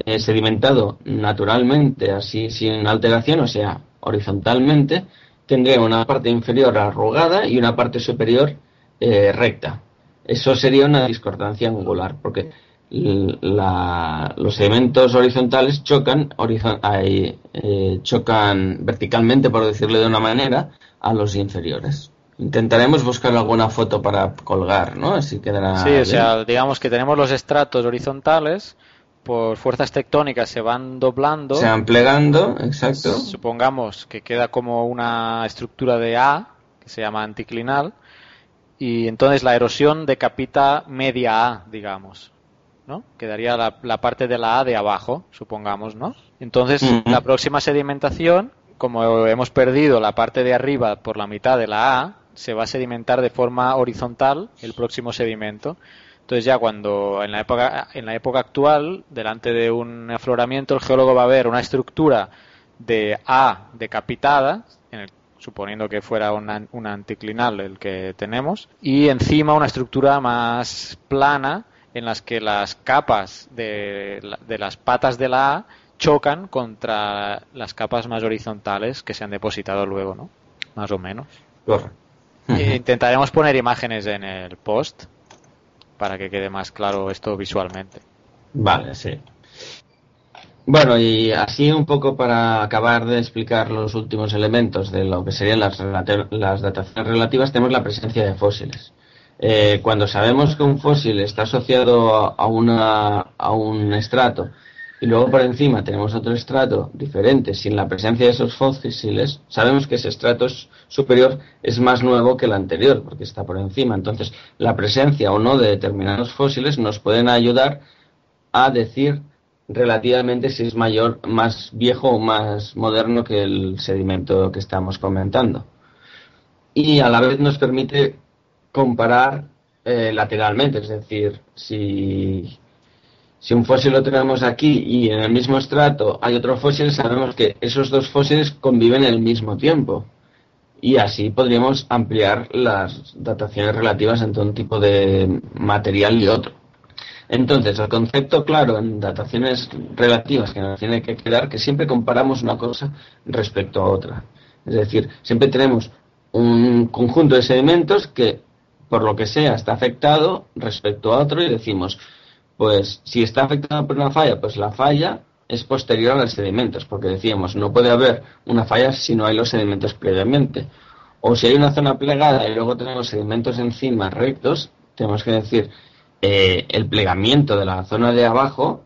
eh, sedimentado naturalmente, así sin alteración, o sea, horizontalmente, tendré una parte inferior arrugada y una parte superior eh, recta. Eso sería una discordancia angular, porque la, los sedimentos horizontales chocan, horizon, eh, chocan verticalmente, por decirlo de una manera, a los inferiores. Intentaremos buscar alguna foto para colgar, ¿no? Así quedará. Sí, o sea, digamos que tenemos los estratos horizontales, por fuerzas tectónicas se van doblando. Se van plegando, exacto. Supongamos que queda como una estructura de A, que se llama anticlinal, y entonces la erosión decapita media A, digamos. ¿no? Quedaría la, la, parte de la A de abajo, supongamos, ¿no? Entonces, uh -huh. la próxima sedimentación, como hemos perdido la parte de arriba por la mitad de la A, se va a sedimentar de forma horizontal el próximo sedimento. Entonces ya cuando en la época en la época actual, delante de un afloramiento, el geólogo va a ver una estructura de A decapitada, en el, suponiendo que fuera una, una anticlinal el que tenemos, y encima una estructura más plana en las que las capas de, de, las patas de la A chocan contra las capas más horizontales que se han depositado luego, ¿no? Más o menos. E intentaremos poner imágenes en el post para que quede más claro esto visualmente. Vale, sí. Bueno, y así un poco para acabar de explicar los últimos elementos de lo que serían las, las dataciones relativas, tenemos la presencia de fósiles. Eh, cuando sabemos que un fósil está asociado a, una, a un estrato y luego por encima tenemos otro estrato diferente sin la presencia de esos fósiles, sabemos que ese estrato superior es más nuevo que el anterior porque está por encima. Entonces, la presencia o no de determinados fósiles nos pueden ayudar a decir relativamente si es mayor, más viejo o más moderno que el sedimento que estamos comentando. Y a la vez nos permite comparar eh, lateralmente, es decir, si si un fósil lo tenemos aquí y en el mismo estrato hay otro fósil, sabemos que esos dos fósiles conviven en el mismo tiempo. Y así podríamos ampliar las dataciones relativas entre un tipo de material y otro. Entonces, el concepto claro en dataciones relativas que nos tiene que quedar que siempre comparamos una cosa respecto a otra. Es decir, siempre tenemos un conjunto de sedimentos que, por lo que sea, está afectado respecto a otro y decimos, pues si está afectado por una falla, pues la falla es posterior a los sedimentos, porque decíamos, no puede haber una falla si no hay los sedimentos previamente. O si hay una zona plegada y luego tenemos sedimentos encima rectos, tenemos que decir, eh, el plegamiento de la zona de abajo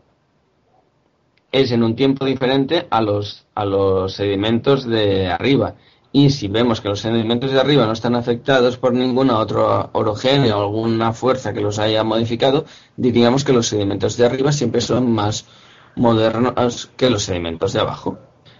es en un tiempo diferente a los, a los sedimentos de arriba. Y si vemos que los sedimentos de arriba no están afectados por ninguna otra orogenia o alguna fuerza que los haya modificado, diríamos que los sedimentos de arriba siempre son más modernos que los sedimentos de abajo.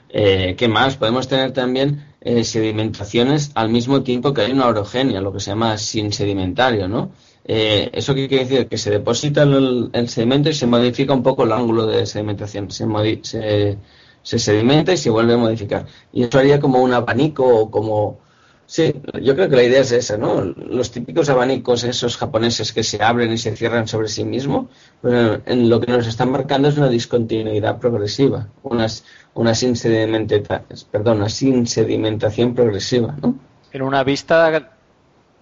Eh, ¿Qué más? Podemos tener también eh, sedimentaciones al mismo tiempo que hay una orogenia, lo que se llama sin sedimentario, ¿no? Eh, ¿Eso qué quiere decir? Que se deposita el, sedimento y se modifica un poco el ángulo de sedimentación. Se, se se sedimenta y se vuelve a modificar. Y eso haría como un abanico o como... Sí, yo creo que la idea es esa, ¿no? Los típicos abanicos esos japoneses que se abren y se cierran sobre sí mismos, bueno, en lo que nos están marcando es una discontinuidad progresiva, una, una, sin perdón, una sin sedimentación progresiva, ¿no? En una vista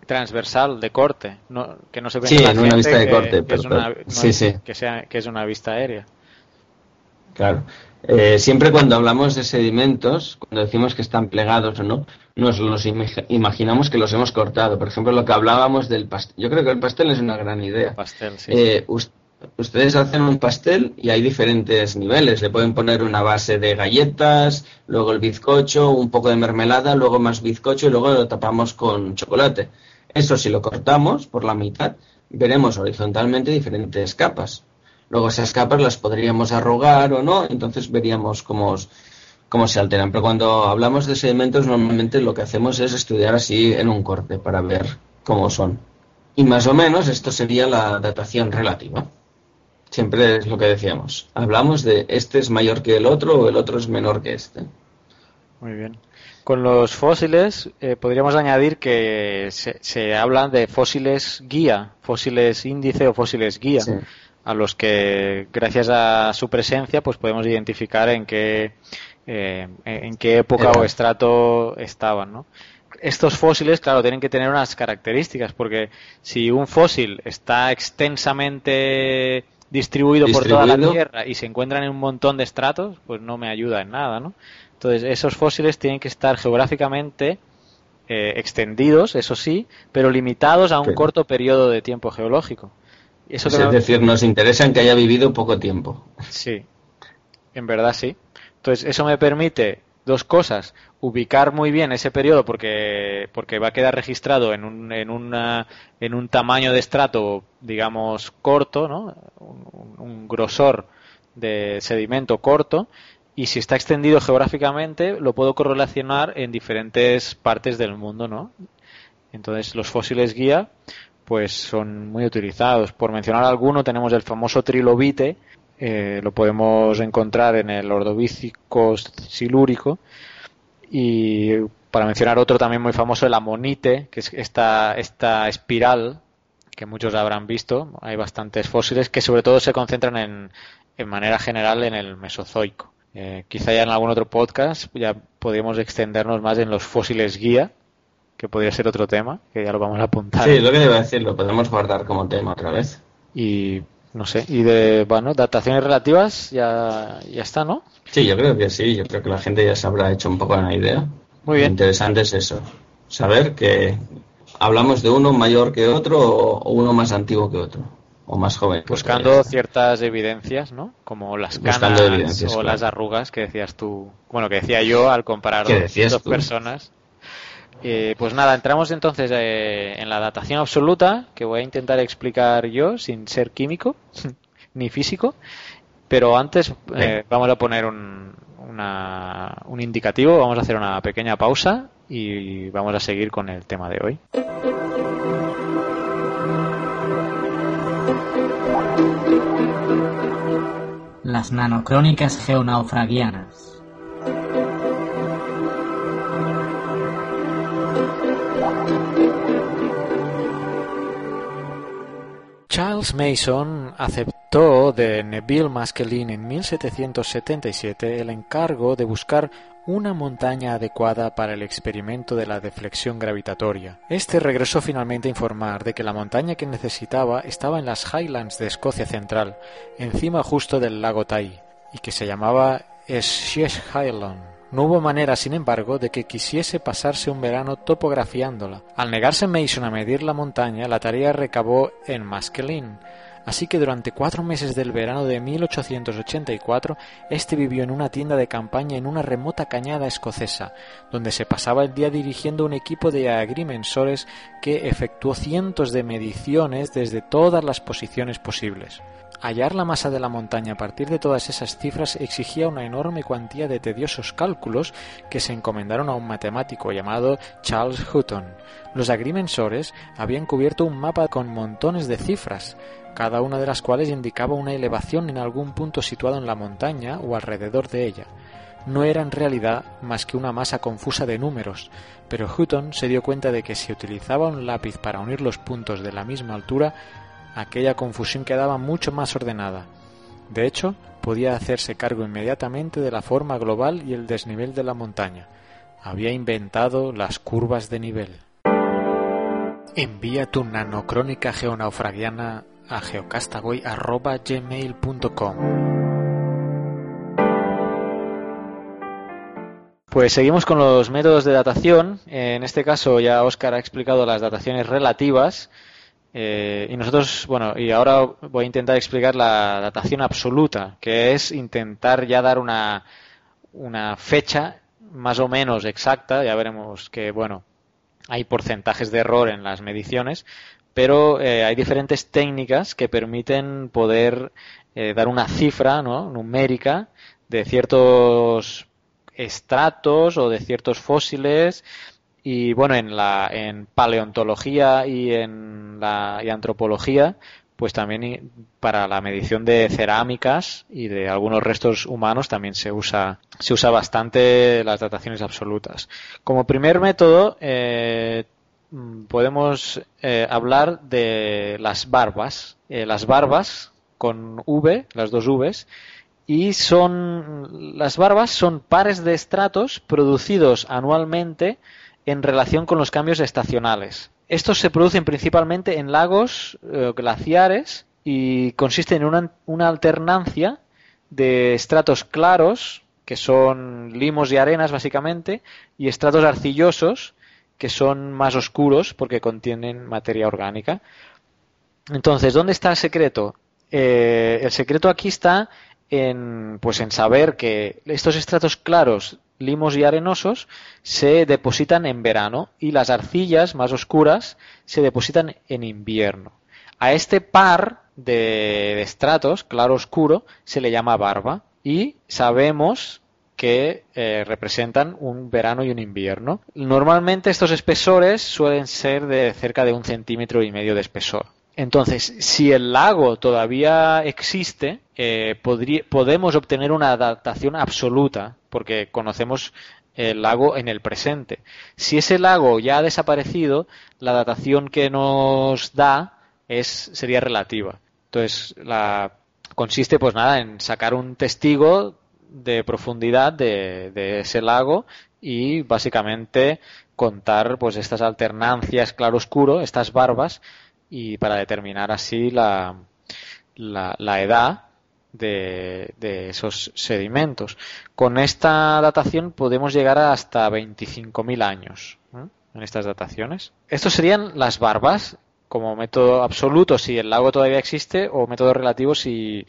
transversal de corte, no, que no se ve sí, en, una vista de corte, sí, sí. Que, sea, que es una vista aérea. Claro. Eh, siempre cuando hablamos de sedimentos, cuando decimos que están plegados o no, nos los imaginamos que los hemos cortado. Por ejemplo, lo que hablábamos del pastel. Yo creo que el pastel es una gran idea. Pastel, sí. Eh, ustedes hacen un pastel y hay diferentes niveles. Le pueden poner una base de galletas, luego el bizcocho, un poco de mermelada, luego más bizcocho y luego lo tapamos con chocolate. Eso si lo cortamos por la mitad, veremos horizontalmente diferentes capas. Luego esas capas las podríamos arrugar o no, entonces veríamos cómo, cómo se alteran. Pero cuando hablamos de sedimentos, normalmente lo que hacemos es estudiar así en un corte para ver cómo son. Y más o menos esto sería la datación relativa. Siempre es lo que decíamos. Hablamos de este es mayor que el otro o el otro es menor que este. Muy bien. Con los fósiles eh, podríamos añadir que se, se hablan de fósiles guía, fósiles índice o fósiles guía a los que gracias a su presencia pues podemos identificar en qué eh, en qué época o estrato estaban ¿no? estos fósiles claro tienen que tener unas características porque si un fósil está extensamente distribuido, por toda la tierra y se encuentran en un montón de estratos pues no me ayuda en nada ¿no? entonces esos fósiles tienen que estar geográficamente eh, extendidos eso sí pero limitados a un corto periodo de tiempo geológico es decir, nos interesa en que haya vivido poco tiempo. Sí, en verdad sí. Entonces, eso me permite dos cosas. Ubicar muy bien ese periodo porque, porque va a quedar registrado en un, en, una, en un tamaño de estrato, digamos, corto, ¿no? Un, grosor de sedimento corto. Y si está extendido geográficamente, lo puedo correlacionar en diferentes partes del mundo, ¿no? Entonces, los fósiles guía pues son muy utilizados. Por mencionar alguno, tenemos el famoso trilobite, eh, lo podemos encontrar en el ordovícico silúrico, y para mencionar otro también muy famoso, el amonite, que es esta, esta espiral que muchos habrán visto, hay bastantes fósiles que sobre todo se concentran en, en manera general en el Mesozoico. Eh, quizá ya en algún otro podcast ya podríamos extendernos más en los fósiles guía, que podría ser otro tema, que ya lo vamos a apuntar. Sí, lo que debo decir, lo podemos guardar como tema otra vez. Y no sé, y de, bueno, dataciones relativas ya, ya está, ¿no? Sí, yo creo que sí, yo creo que la gente ya se habrá hecho un poco una idea. Muy bien. Lo interesante es eso, saber que hablamos de uno mayor que otro o uno más antiguo que otro, o más joven. otro, Buscando ciertas evidencias, ¿no? Como las canas o claro. las arrugas que decías tú. Bueno, que decía yo al comparar ¿Qué dos, personas. Eh, pues nada, entramos entonces eh, en la datación absoluta, que voy a intentar explicar yo sin ser químico (laughs) ni físico. Pero antes eh, vamos a poner un, una- un indicativo, vamos a hacer una pequeña pausa y vamos a seguir con el tema de hoy. Las nanocrónicas geonaufragianas. Charles Mason aceptó de Neville Maskelyne en 1777 el encargo de buscar una montaña adecuada para el experimento de la deflexión gravitatoria. Este regresó finalmente a informar de que la montaña que necesitaba estaba en las Highlands de Escocia Central, encima justo del lago Tai, y que se llamaba Essex Highland. No hubo manera, sin embargo, de que quisiese pasarse un verano topografiándola. Al negarse Mason a medir la montaña, la tarea recabó en Maskelyne. Así que durante cuatro meses del verano de 1884, este vivió en una tienda de campaña en una remota cañada escocesa, donde se pasaba el día dirigiendo un equipo de agrimensores que efectuó cientos de mediciones desde todas las posiciones posibles. Hallar la masa de la montaña a partir de todas esas cifras exigía una enorme cuantía de tediosos cálculos que se encomendaron a un matemático llamado Charles Hutton. Los agrimensores habían cubierto un mapa con montones de cifras, cada una de las cuales indicaba una elevación en algún punto situado en la montaña o alrededor de ella. No era en realidad más que una masa confusa de números, pero Hutton se dio cuenta de que si utilizaba un lápiz para unir los puntos de la misma altura, aquella confusión quedaba mucho más ordenada. De hecho, podía hacerse cargo inmediatamente de la forma global y el desnivel de la montaña. Había inventado las curvas de nivel. Envía tu nanocrónica geonaufragiana a geocastagoy.gmail.com Pues seguimos con los métodos de datación. En este caso ya Óscar ha explicado las dataciones relativas. Eh, y nosotros, bueno, y ahora voy a intentar explicar la datación absoluta, que es intentar ya dar una, una fecha más o menos exacta. Ya veremos que, bueno, hay porcentajes de error en las mediciones, pero eh, hay diferentes técnicas que permiten poder eh, dar una cifra ¿no? numérica de ciertos estratos o de ciertos fósiles y bueno en la en paleontología y en la y antropología pues también para la medición de cerámicas y de algunos restos humanos también se usa se usa bastante las dataciones absolutas. Como primer método eh, mm, podemos eh, hablar de las barbas. Eh, las barbas con V las dos Vs y son las barbas son pares de estratos producidos anualmente en relación con los cambios estacionales. Estos se producen principalmente en lagos eh, glaciares y consisten en una, alternancia de estratos claros, que son limos y arenas básicamente, y estratos arcillosos, que son más oscuros porque contienen materia orgánica. Entonces, ¿dónde está el secreto? Eh, el secreto aquí está en, pues en saber que estos estratos claros, limos y arenosos se depositan en verano y las arcillas más oscuras se depositan en invierno. A este par de, estratos, claro-oscuro, se le llama barba y sabemos que eh, representan un verano y un invierno. Normalmente estos espesores suelen ser de cerca de un centímetro y medio de espesor. Entonces, si el lago todavía existe, eh, podemos obtener una datación absoluta, porque conocemos el lago en el presente. Si ese lago ya ha desaparecido, la datación que nos da es, sería relativa. Entonces, la, consiste, pues nada, en sacar un testigo de profundidad de, de ese lago y básicamente contar pues estas alternancias claro-oscuro, estas barbas, y para determinar así la, la, edad de, de, esos sedimentos. Con esta datación podemos llegar hasta 25.000 años ¿eh? en estas dataciones. Estos serían las barbas como método absoluto si el lago todavía existe o método relativo si,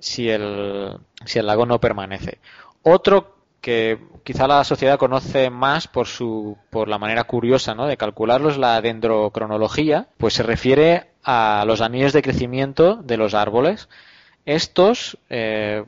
si, el, si el lago no permanece. Otro que quizá la sociedad conoce más por su por la manera curiosa ¿no? de calcularlo es la dendrocronología, pues se refiere a los anillos de crecimiento de los árboles. Estos, eh,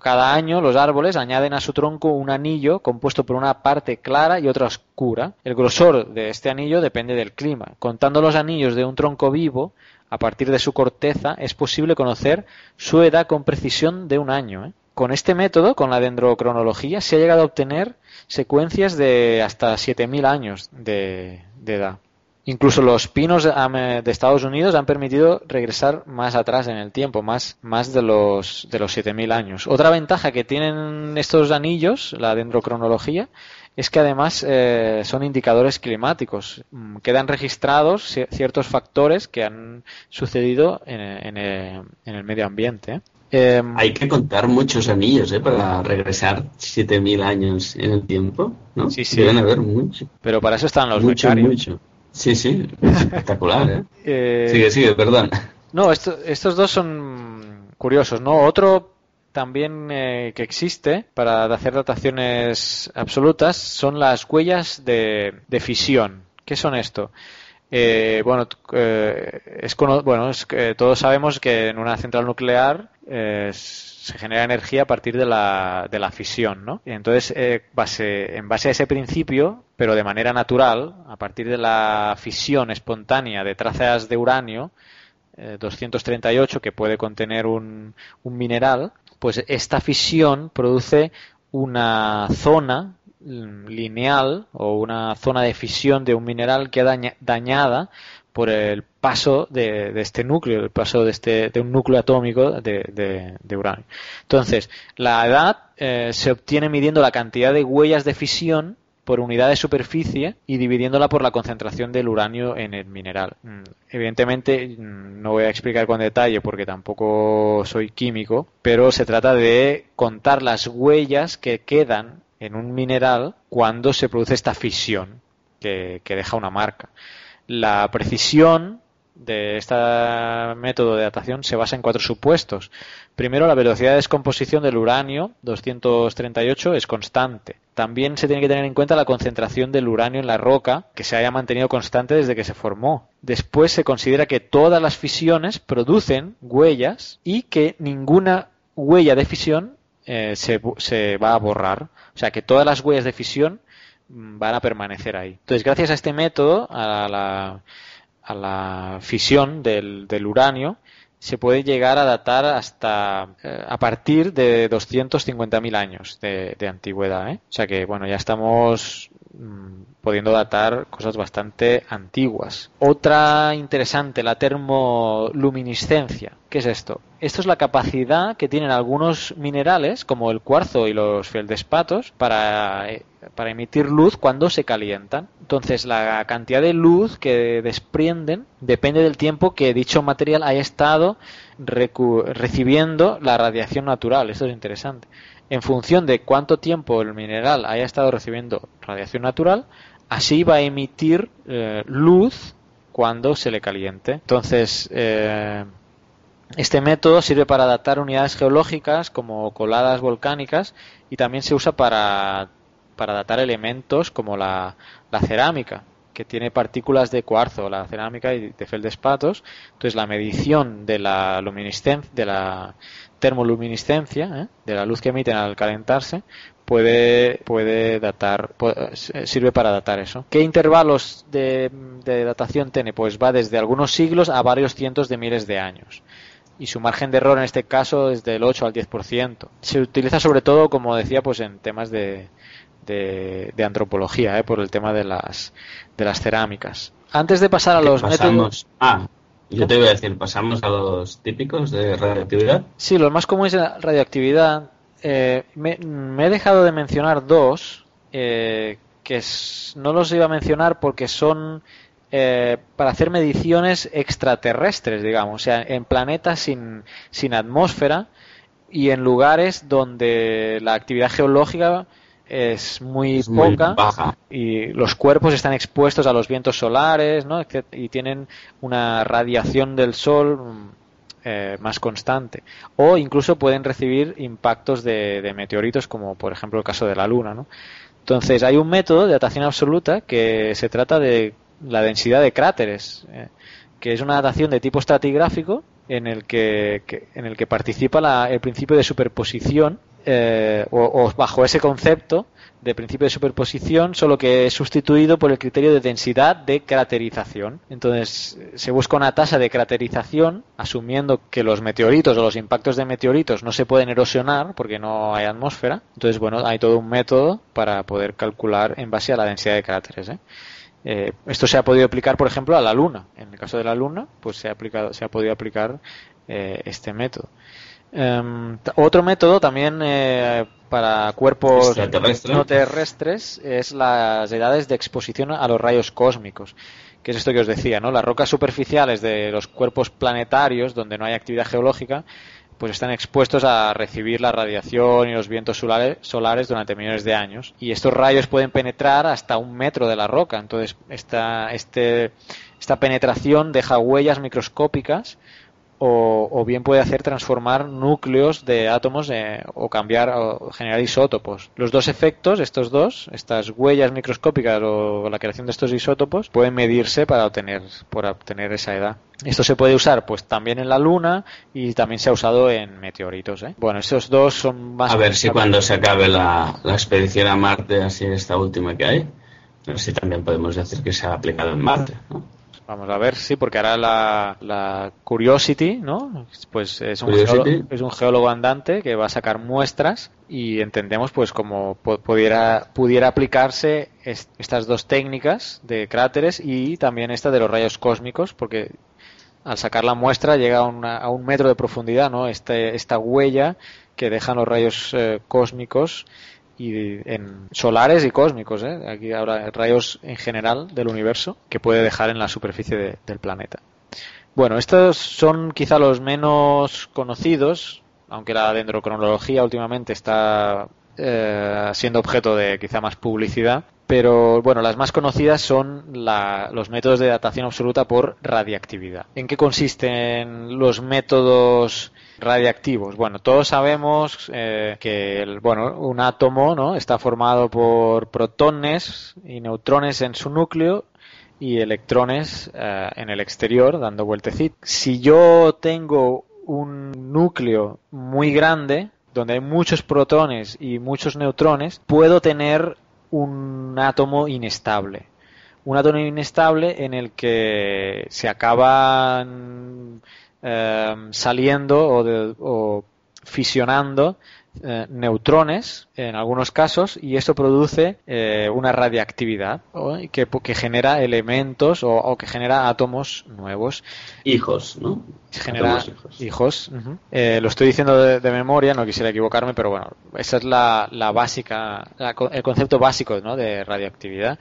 cada año los árboles añaden a su tronco un anillo compuesto por una parte clara y otra oscura. El grosor de este anillo depende del clima. Contando los anillos de un tronco vivo, a partir de su corteza, es posible conocer su edad con precisión de un año. ¿eh? Con este método, con la dendrocronología, se ha llegado a obtener secuencias de hasta 7.000 años de, edad. Incluso los pinos de Estados Unidos han permitido regresar más atrás en el tiempo, más, más de los, de los 7.000 años. Otra ventaja que tienen estos anillos, la dendrocronología, es que además eh, son indicadores climáticos. Quedan registrados ciertos factores que han sucedido en, en, el, en el medio ambiente. Eh, Hay que contar muchos anillos ¿eh? para regresar 7.000 años en el tiempo, ¿no? Sí, sí. Deben haber mucho. Pero para eso están los mucho, becarios. mucho. Sí, sí, espectacular, ¿eh? (laughs) eh... Sigue, sigue, perdón. No, esto, estos dos son curiosos, ¿no? Otro también eh, que existe para hacer dataciones absolutas son las huellas de, de fisión. ¿Qué son esto? Eh, bueno, eh, es, bueno es que todos sabemos que en una central nuclear eh, se genera energía a partir de la, de la fisión, ¿no? Entonces, eh, base, en base a ese principio, pero de manera natural, a partir de la fisión espontánea de trazas de uranio, 238, que puede contener un, un mineral, pues esta fisión produce una zona lineal o una zona de fisión de un mineral queda dañada por el paso de, este núcleo, el paso de, este, de un núcleo atómico de, uranio. Entonces, la edad eh, se obtiene midiendo la cantidad de huellas de fisión por unidad de superficie y dividiéndola por la concentración del uranio en el mineral. Mm, evidentemente mm, no voy a explicar con detalle porque tampoco soy químico, pero se trata de contar las huellas que quedan en un mineral cuando se produce esta fisión que deja una marca. La precisión de este método de datación se basa en cuatro supuestos. Primero, la velocidad de descomposición del uranio 238 es constante. También se tiene que tener en cuenta la concentración del uranio en la roca, que se haya mantenido constante desde que se formó. Después se considera que todas las fisiones producen huellas y que ninguna huella de fisión eh, se, se va a borrar. O sea que todas las huellas de fisión van a permanecer ahí. Entonces, gracias a este método, a la, a la fisión del, del uranio, se puede llegar a datar hasta eh, a partir de 250.000 años de, de antigüedad. ¿eh? O sea que, bueno, ya estamos mm, pudiendo datar cosas bastante antiguas. Otra interesante, la termoluminiscencia. ¿Qué es esto? Esto es la capacidad que tienen algunos minerales, como el cuarzo y los feldespatos, para, eh, para emitir luz cuando se calientan. Entonces, la cantidad de luz que desprenden depende del tiempo que dicho material haya estado recibiendo la radiación natural. Esto es interesante. En función de cuánto tiempo el mineral haya estado recibiendo radiación natural, así va a emitir eh, luz cuando se le caliente. Entonces, eh, este método sirve para datar unidades geológicas como coladas volcánicas y también se usa para, para datar elementos como la, cerámica que tiene partículas de cuarzo, la cerámica y de feldespatos. Entonces, la medición de la luminiscencia, de la termoluminiscencia, ¿eh? de la luz que emiten al calentarse, puede, puede datar, sirve para datar eso. ¿Qué intervalos de, de, datación tiene? Pues va desde algunos siglos a varios cientos de miles de años. Y su margen de error en este caso es del 8 al 10%. Se utiliza sobre todo, como decía, pues en temas de, de, de antropología, ¿eh? por el tema de las, de las cerámicas. Antes de pasar a los pasamos? métodos... Ah, yo te iba a decir, pasamos a los típicos de radioactividad. Sí, los más comunes de radioactividad. Eh, me, he dejado de mencionar dos eh, que no los iba a mencionar porque son eh, para hacer mediciones extraterrestres, digamos, o sea, en planetas sin, sin atmósfera y en lugares donde la actividad geológica es muy Es muy poca baja. y los cuerpos están expuestos a los vientos solares ¿no? Y tienen una radiación del sol mm, eh, más constante o incluso pueden recibir impactos de, de meteoritos como por ejemplo el caso de la luna ¿no? entonces hay un método de datación absoluta que se trata de la densidad de cráteres eh, que es una datación de tipo estratigráfico en el que, que- en el que participa la- el principio de superposición eh, o, bajo ese concepto de principio de superposición, solo que es sustituido por el criterio de densidad de craterización. Entonces, se busca una tasa de craterización, asumiendo que los meteoritos o los impactos de meteoritos no se pueden erosionar porque no hay atmósfera. Entonces, bueno, hay todo un método para poder calcular en base a la densidad de cráteres. ¿eh? Eh, esto se ha podido aplicar, por ejemplo, a la Luna. En el caso de la Luna, pues se ha aplicado, se ha podido aplicar eh, este método. Em, otro método también eh, para cuerpos no terrestres es las edades de exposición a los rayos cósmicos, que es esto que os decía, ¿no? Las rocas superficiales de los cuerpos planetarios donde no hay actividad geológica, pues están expuestos a recibir la radiación y los vientos solares, solares durante millones de años. Y estos rayos pueden penetrar hasta un metro de la roca. Entonces, esta, este, esta penetración deja huellas microscópicas o, o bien puede hacer transformar núcleos de átomos eh, o cambiar o generar isótopos. Los dos efectos, estos dos, estas huellas microscópicas o la creación de estos isótopos, pueden medirse para obtener, para obtener esa edad. Esto se puede usar pues también en la Luna y también se ha usado en meteoritos. ¿eh? Bueno, estos dos son más... A ver si cuando se acabe la, la expedición a Marte, así esta última que hay, a ver si también podemos decir que se ha aplicado en Marte. ¿no? Vamos a ver, sí, porque ahora la, la Curiosity, ¿no? Pues es un, Curiosity. geólogo, es un geólogo andante que va a sacar muestras y entendemos pues como po- pudiera, pudiera aplicarse es- estas dos técnicas de cráteres y también esta de los rayos cósmicos, porque al sacar la muestra llega a, una- a un metro de profundidad, ¿no? Este, esta huella que dejan los rayos eh, cósmicos y en solares y cósmicos, ¿eh? aquí ahora rayos en general del universo que puede dejar en la superficie de- del planeta. Bueno, estos son quizá los menos conocidos, aunque la dendrocronología últimamente está eh, siendo objeto de quizá más publicidad, pero bueno, las más conocidas son los métodos de datación absoluta por radiactividad. ¿En qué consisten los métodos radiactivos? Bueno, todos sabemos eh, que el- bueno, un átomo ¿no? está formado por protones y neutrones en su núcleo y electrones eh, en el exterior dando vueltecitas. Si yo tengo un núcleo muy grande donde hay muchos protones y muchos neutrones, puedo tener un átomo inestable. Un átomo inestable en el que se acaban eh, saliendo o, de- o fisionando eh, neutrones en algunos casos y esto produce eh, una radiactividad que, que genera elementos o, o que genera átomos nuevos. Hijos, ¿no? Genera hijos. hijos. Eh, lo estoy diciendo de, de memoria, no quisiera equivocarme, pero bueno, esa es la, la básica, la el concepto básico ¿no? de radioactividad.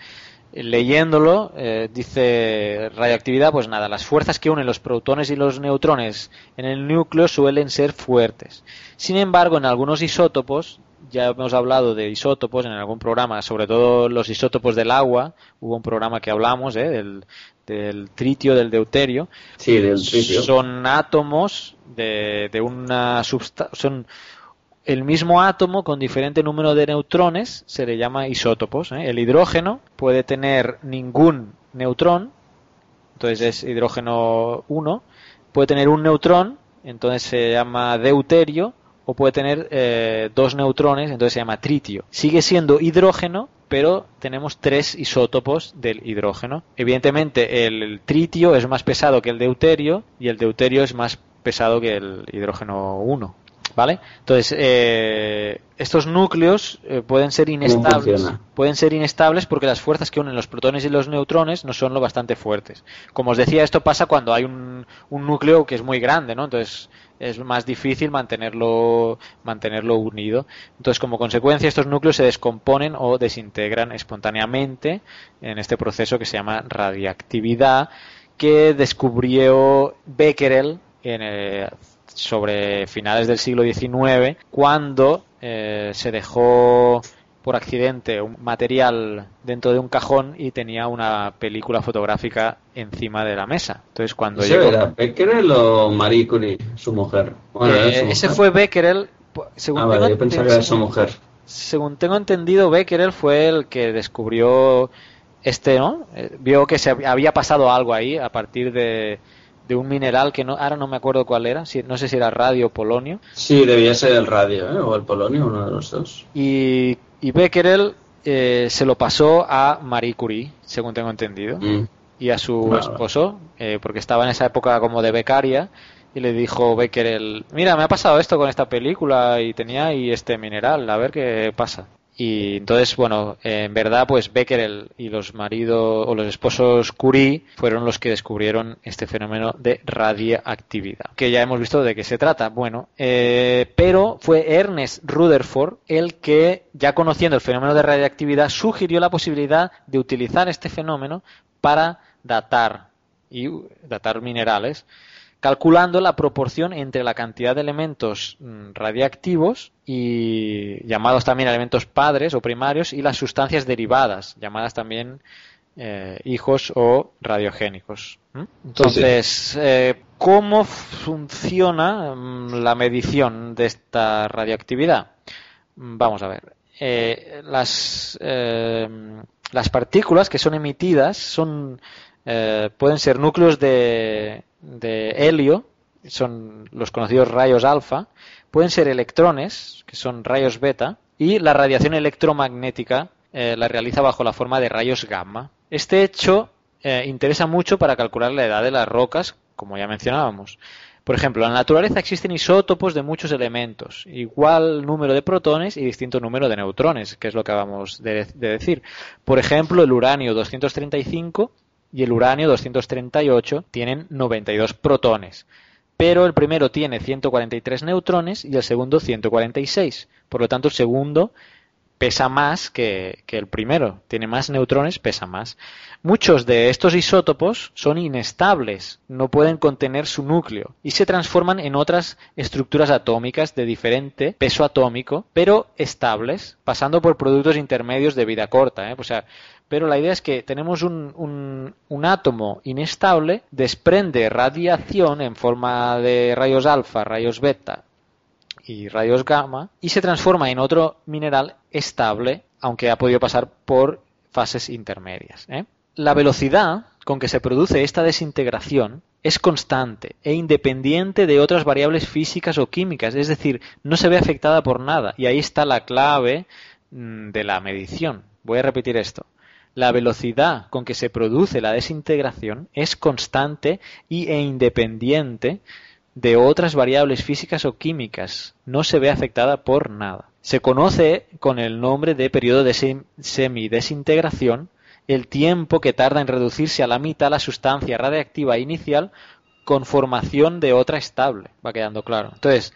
Leyéndolo, eh, dice radioactividad, pues nada, las fuerzas que unen los protones y los neutrones en el núcleo suelen ser fuertes. Sin embargo, en algunos isótopos, ya hemos hablado de isótopos en algún programa, sobre todo los isótopos del agua, hubo un programa que hablamos ¿eh? del, del tritio, del deuterio, Sí, del tritio. son átomos de, de una substancia, son el mismo átomo con diferente número de neutrones, se le llama isótopos. ¿eh? El hidrógeno puede tener ningún neutrón, entonces es hidrógeno 1, puede tener un neutrón, entonces se llama deuterio, o puede tener eh, dos neutrones, entonces se llama tritio. Sigue siendo hidrógeno, pero tenemos tres isótopos del hidrógeno. Evidentemente el, tritio es más pesado que el deuterio y el deuterio es más pesado que el hidrógeno 1. ¿Vale? Entonces, eh, estos núcleos eh, pueden ser inestables. Pueden ser inestables porque las fuerzas que unen los protones y los neutrones no son lo bastante fuertes. Como os decía, esto pasa cuando hay un, un núcleo que es muy grande, ¿no? Entonces, es más difícil mantenerlo, mantenerlo unido. Entonces, como consecuencia, estos núcleos se descomponen o desintegran espontáneamente en este proceso que se llama radiactividad, que descubrió Becquerel en, eh, sobre finales del siglo XIX, cuando eh, se dejó por accidente un material dentro de un cajón y tenía una película fotográfica encima de la mesa. Entonces cuando ¿Ese llegó- era Becquerel o Marie Curie, su mujer? Bueno, Eh, su ese mujer. fue Becquerel. po- Según Ah, vale, tengo yo pensaba que era su mujer. Según tengo entendido, Becquerel fue el que descubrió este, ¿no? Eh, vio que se hab- había pasado algo ahí a partir de, de un mineral que no, ahora no me acuerdo cuál era, si, no sé si era radio o polonio. Sí, debía ser el radio, ¿eh? O el polonio, uno de los dos. Y, y Becquerel eh, se lo pasó a Marie Curie, según tengo entendido, Mm. y a su Vale. esposo, eh, porque estaba en esa época como de becaria, y le dijo Becquerel, mira, me ha pasado esto con esta película y tenía ahí este mineral, a ver qué pasa. Y entonces, bueno, en verdad, pues Becquerel y los maridos o los esposos Curie fueron los que descubrieron este fenómeno de radiactividad, que ya hemos visto de qué se trata. Bueno, eh, pero fue Ernest Rutherford el que, ya conociendo el fenómeno de radiactividad, sugirió la posibilidad de utilizar este fenómeno para datar y datar minerales calculando la proporción entre la cantidad de elementos mm, radiactivos y llamados también elementos padres o primarios y las sustancias derivadas, llamadas también eh, hijos o radiogénicos. Entonces, eh, ¿cómo funciona mm, la medición de esta radioactividad? Mm, Vamos a ver. Eh, las, eh, las partículas que son emitidas son pueden ser núcleos de, de helio, son los conocidos rayos alfa, pueden ser electrones, que son rayos beta, y la radiación electromagnética eh, la realiza bajo la forma de rayos gamma. Este hecho eh, interesa mucho para calcular la edad de las rocas, como ya mencionábamos. Por ejemplo, en la naturaleza existen isótopos de muchos elementos, igual número de protones y distinto número de neutrones, que es lo que acabamos de, de decir. Por ejemplo, el uranio 235 y el uranio 238 tienen 92 protones, pero el primero tiene 143 neutrones y el segundo 146. Por lo tanto, el segundo pesa más que, que el primero, tiene más neutrones, pesa más. Muchos de estos isótopos son inestables, no pueden contener su núcleo y se transforman en otras estructuras atómicas de diferente peso atómico, pero estables, pasando por productos intermedios de vida corta. ¿eh? O sea, pero la idea es que tenemos un, átomo inestable, desprende radiación en forma de rayos alfa, rayos beta y rayos gamma y se transforma en otro mineral estable, aunque ha podido pasar por fases intermedias. ¿eh? La velocidad con que se produce esta desintegración es constante e independiente de otras variables físicas o químicas, es decir, no se ve afectada por nada. Y ahí está la clave mm, de la medición. Voy a repetir esto. La velocidad con que se produce la desintegración es constante y, e independiente de otras variables físicas o químicas. No se ve afectada por nada. Se conoce con el nombre de periodo de sem- semidesintegración el tiempo que tarda en reducirse a la mitad la sustancia radiactiva inicial con formación de otra estable. Va quedando claro. Entonces,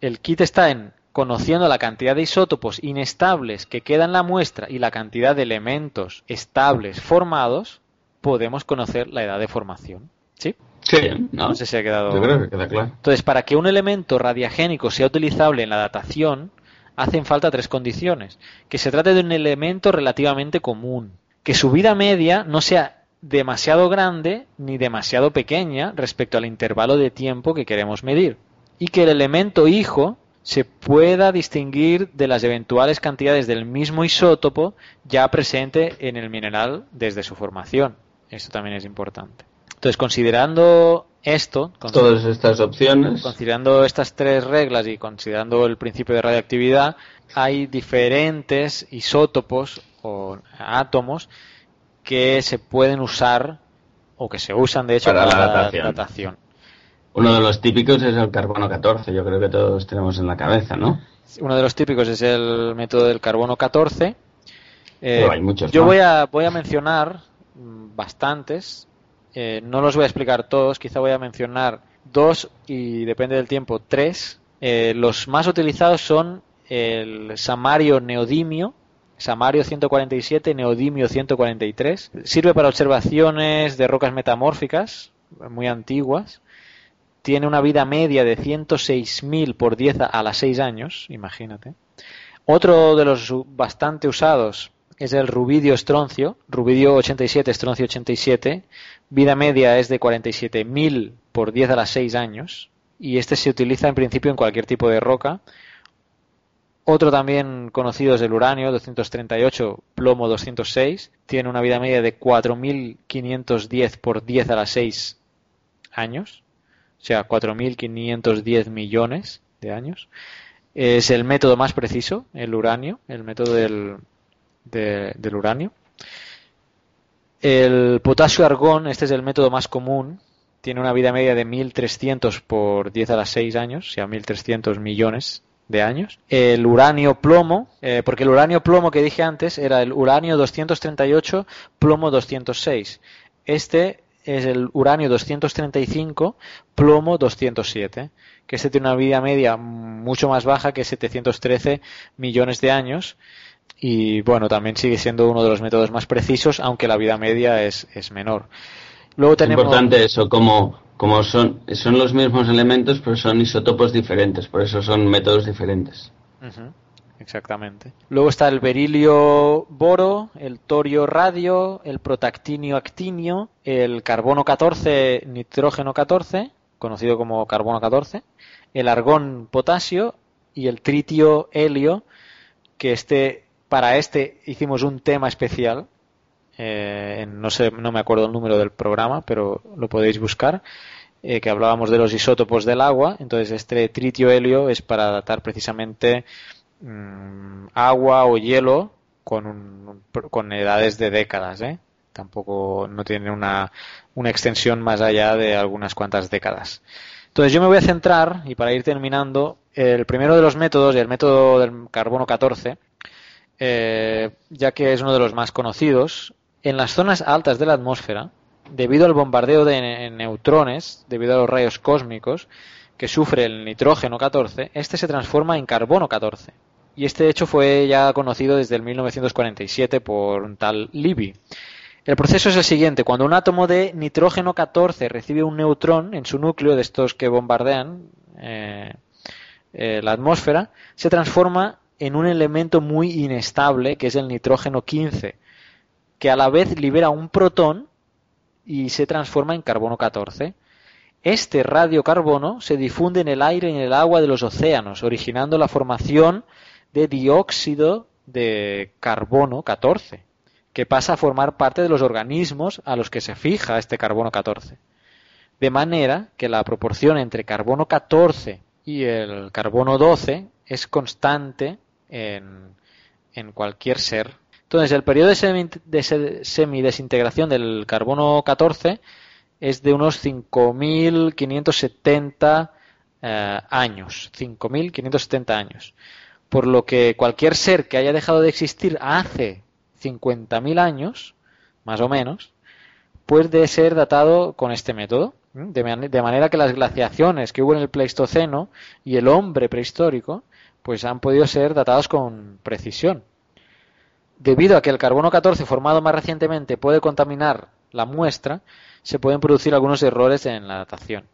el kit está en conociendo la cantidad de isótopos inestables que queda en la muestra y la cantidad de elementos estables formados, podemos conocer la edad de formación. ¿Sí? Sí, No, ¿no? sé si ha quedado. Yo creo que queda claro. Entonces, para que un elemento radiagénico sea utilizable en la datación, hacen falta tres condiciones. Que se trate de un elemento relativamente común, que su vida media no sea demasiado grande ni demasiado pequeña respecto al intervalo de tiempo que queremos medir, y que el elemento hijo se pueda distinguir de las eventuales cantidades del mismo isótopo ya presente en el mineral desde su formación. Esto también es importante. Entonces, considerando esto, Todas estas opciones. Considerando estas tres reglas y considerando el principio de radioactividad, hay diferentes isótopos o átomos que se pueden usar o que se usan de hecho Para la datación. datación. Uno de los típicos es el carbono 14, yo creo que todos tenemos en la cabeza, ¿no? Uno de los típicos es el método del carbono 14. Eh, Pero hay muchos yo voy a, voy a mencionar mm, bastantes, eh, no los voy a explicar todos, quizá voy a mencionar dos y depende del tiempo, tres. Eh, los más utilizados son el samario neodimio, samario 147, neodimio 143. Sirve para observaciones de rocas metamórficas muy antiguas. Tiene una vida media de 106.000 por 10 a las 6 años, imagínate. Otro de los bastante usados es el rubidio estroncio, rubidio 87, estroncio 87. Vida media es de 47.000 por 10 a las 6 años. Y este se utiliza en principio en cualquier tipo de roca. Otro también conocido es el uranio 238, plomo 206. Tiene una vida media de 4.510 por 10 a las 6 años. O sea, 4.510 millones de años. Es el método más preciso, el uranio, el método del, de- del uranio. El potasio argón, este es el método más común, tiene una vida media de 1300 por 10 a las 6 años, o sea, 1300 millones de años. El uranio plomo, eh, porque el uranio plomo que dije antes era el uranio 238 plomo 206. Este es el uranio 235 plomo 207, que este tiene una vida media mucho más baja que 713 millones de años y bueno, también sigue siendo uno de los métodos más precisos, aunque la vida media es, es menor. Luego Es tenemos importante eso, como, como son, son los mismos elementos, pero son isótopos diferentes, por eso son métodos diferentes. Ujú, Exactamente. Luego está el berilio boro, el torio radio, el protactinio actinio, el carbono 14 nitrógeno 14, conocido como carbono 14, el argón potasio y el tritio helio, que este para este hicimos un tema especial. eh, no sé, no me acuerdo el número del programa, pero lo podéis buscar. eh, que hablábamos de los isótopos del agua. Entonces, este tritio helio es para datar precisamente mm, agua o hielo con, un- con edades de décadas. ¿eh? Tampoco no tiene una, una extensión más allá de algunas cuantas décadas. Entonces, yo me voy a centrar, y para ir terminando, el primero de los métodos, el método del carbono 14, eh, ya que es uno de los más conocidos, en las zonas altas de la atmósfera, debido al bombardeo de ne- neutrones, debido a los rayos cósmicos que sufre el nitrógeno 14, este se transforma en carbono 14. Y este hecho fue ya conocido desde el 1947 por un tal Libby. El proceso es el siguiente. Cuando un átomo de nitrógeno 14 recibe un neutrón en su núcleo, de estos que bombardean eh, eh, la atmósfera, se transforma en un elemento muy inestable, que es el nitrógeno 15, que a la vez libera un protón y se transforma en carbono 14. Este radiocarbono se difunde en el aire y en el agua de los océanos, originando la formación de dióxido de carbono 14, que pasa a formar parte de los organismos a los que se fija este carbono 14. De manera que la proporción entre carbono 14 y el carbono 12 es constante en, en cualquier ser. Entonces, el periodo de, semi- de se- semidesintegración del carbono 14 es de unos 5.570 eh, años. 5.570 años. Por lo que cualquier ser que haya dejado de existir hace 50.000 años, más o menos, puede ser datado con este método. De, man- de manera que las glaciaciones que hubo en el Pleistoceno y el hombre prehistórico, pues han podido ser datados con precisión. Debido a que el carbono 14 formado más recientemente puede contaminar la muestra, se pueden producir algunos errores en la datación.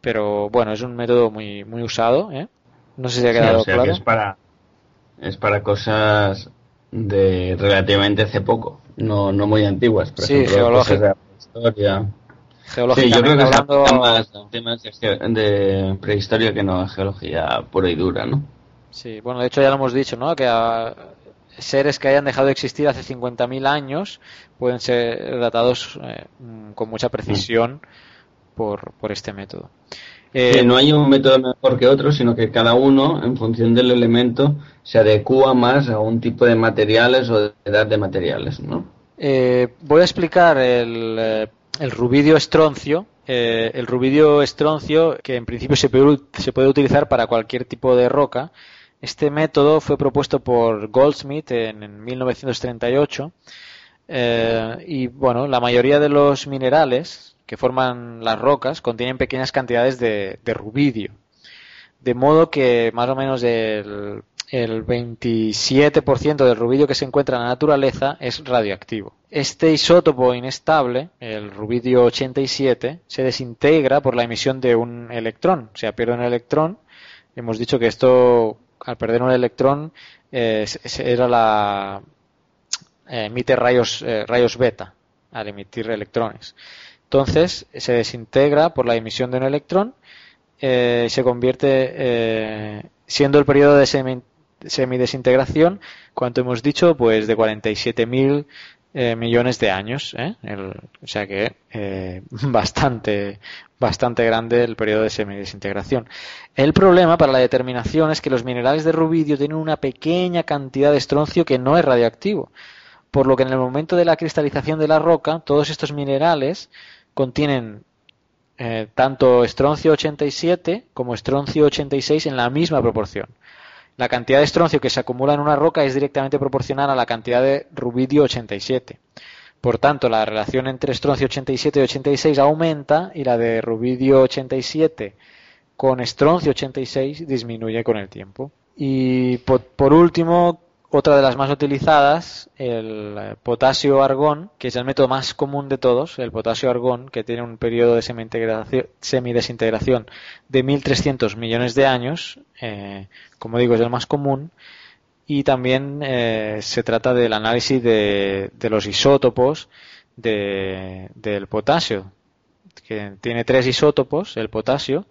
Pero bueno, es un método muy, muy usado. ¿eh? No sé si ha Sí, quedado o sea, claro. que es para, es para cosas de relativamente hace poco, no, no muy antiguas. Por Sí, ejemplo, cosas de prehistoria. Sí, yo creo que hablando- más temas de, prehistoria que no geología pura y dura, ¿no? Sí, bueno, de hecho ya lo hemos dicho, ¿no? Que seres que hayan dejado de existir hace 50.000 años pueden ser datados eh, mm, con mucha precisión por, por este método. Eh, no hay un método mejor que otro, sino que cada uno, en función del elemento, se adecua más a un tipo de materiales o de edad de materiales, ¿no? eh, voy a explicar el, eh, el rubidio estroncio, eh, el rubidio estroncio, que en principio se puede, se puede utilizar para cualquier tipo de roca, este método fue propuesto por Goldsmith en, en 1938 eh, y bueno, la mayoría de los minerales que forman las rocas contienen pequeñas cantidades de, rubidio, de modo que más o menos el, el 27% del rubidio que se encuentra en la naturaleza es radioactivo. Este isótopo inestable, el rubidio 87, se desintegra por la emisión de un electrón. O sea, pierde un electrón. Hemos dicho que esto, al perder un electrón, eh, era la eh, emite rayos eh, rayos beta al emitir electrones. Entonces se desintegra por la emisión de un electrón eh, se convierte eh, siendo el periodo de semi, semidesintegración, cuanto hemos dicho, pues de 47.000 eh, millones de años, ¿eh? el, o sea que (laughs) bastante, bastante grande el periodo de semidesintegración. El problema para la determinación es que los minerales de rubidio tienen una pequeña cantidad de estroncio que no es radioactivo, por lo que en el momento de la cristalización de la roca, todos estos minerales contienen eh, tanto estroncio 87 como estroncio 86 en la misma proporción. La cantidad de estroncio que se acumula en una roca es directamente proporcional a la cantidad de rubidio 87. Por tanto, la relación entre estroncio 87 y 86 aumenta y la de rubidio 87 con estroncio 86 disminuye con el tiempo. Y por, por último, otra de las más utilizadas, el eh, potasio-argón, que es el método más común de todos, el potasio-argón, que tiene un periodo de semidesintegración de 1.300 millones de años, eh, como digo, es el más común, y también eh, se trata del análisis de, de los isótopos de, del potasio, que tiene tres isótopos, el potasio,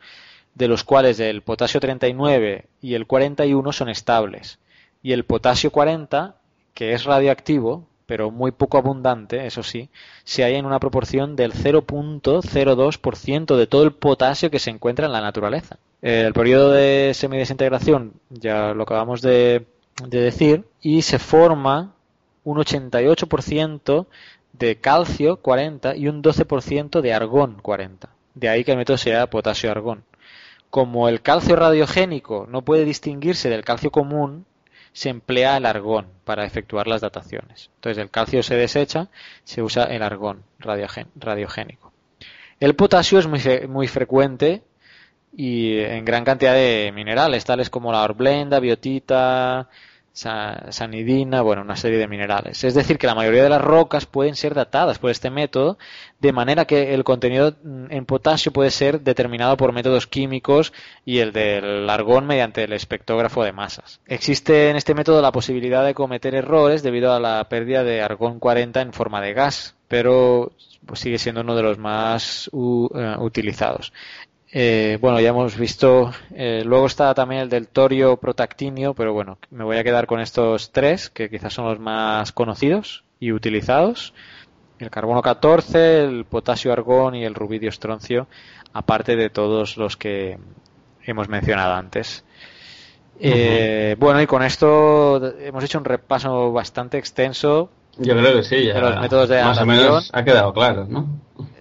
de los cuales el potasio 39 y el 41 son estables y el potasio 40, que es radioactivo, pero muy poco abundante, eso sí, se halla en una proporción del 0.02% de todo el potasio que se encuentra en la naturaleza. El periodo de semidesintegración ya lo acabamos de, de decir y se forma un 88% de calcio 40 y un 12% de argón 40. De ahí que el método sea potasio-argón. Como el calcio radiogénico no puede distinguirse del calcio común, se emplea el argón para efectuar las dataciones. Entonces el calcio se desecha, se usa el argón radiogénico. El potasio es muy, muy frecuente y en gran cantidad de minerales, tales como la horblenda, biotita, sanidina, bueno, una serie de minerales. Es decir, que la mayoría de las rocas pueden ser datadas por este método, de manera que el contenido en potasio puede ser determinado por métodos químicos y el del argón mediante el espectrógrafo de masas. Existe en este método la posibilidad de cometer errores debido a la pérdida de argón 40 en forma de gas, pero sigue siendo uno de los más uh, utilizados. Eh, bueno, ya hemos visto, eh, luego está también el del torio protactinio, pero bueno, me voy a quedar con estos tres, que quizás son los más conocidos y utilizados. El carbono 14, el potasio argón y el rubidio estroncio, aparte de todos los que hemos mencionado antes. Eh, bueno, y con esto hemos hecho un repaso bastante extenso. Yo creo que sí, ya. De los métodos de más o menos ha quedado claro, ¿no?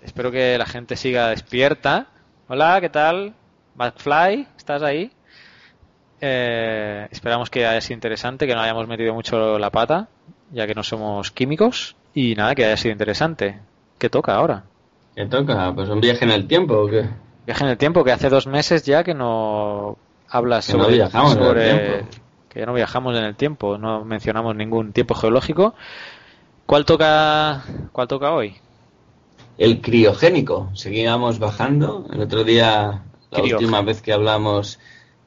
Espero que la gente siga despierta. Hola, ¿qué tal? McFly, ¿estás ahí? Eh, esperamos que haya sido interesante, que no hayamos metido mucho la pata, ya que no somos químicos. Y nada, que haya sido interesante. ¿Qué toca ahora? ¿Qué toca? Pues un viaje en el tiempo o qué? Viaje en el tiempo, que hace dos meses ya que no hablas Que sobre, no viajamos en el sobre- tiempo. que ya no viajamos en el tiempo, no mencionamos ningún tiempo geológico. ¿Cuál toca, cuál toca hoy? El criogénico. Seguíamos bajando. El otro día, la última vez que hablamos,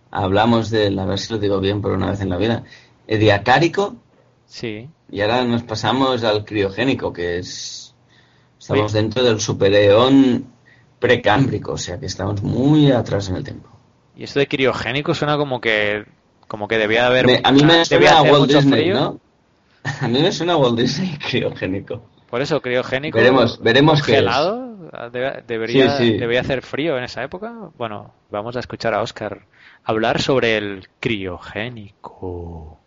hablamos del, a ver si lo digo bien por una vez en la vida, el diacárico. Sí. Y ahora nos pasamos al criogénico, que es. Estamos dentro del supereón precámbrico, o sea que estamos muy atrás en el tiempo. Y esto de criogénico suena como que como que debía haber Me- a mí me suena a Walt Disney, frío. ¿no? (laughs) A mí me suena a Walt Disney (laughs) criogénico. Por eso criogénico. Veremos- veremos qué es. congelado, debe- debería Sí, sí. debería hacer frío en esa época. Bueno, vamos a escuchar a Oscar hablar sobre el criogénico.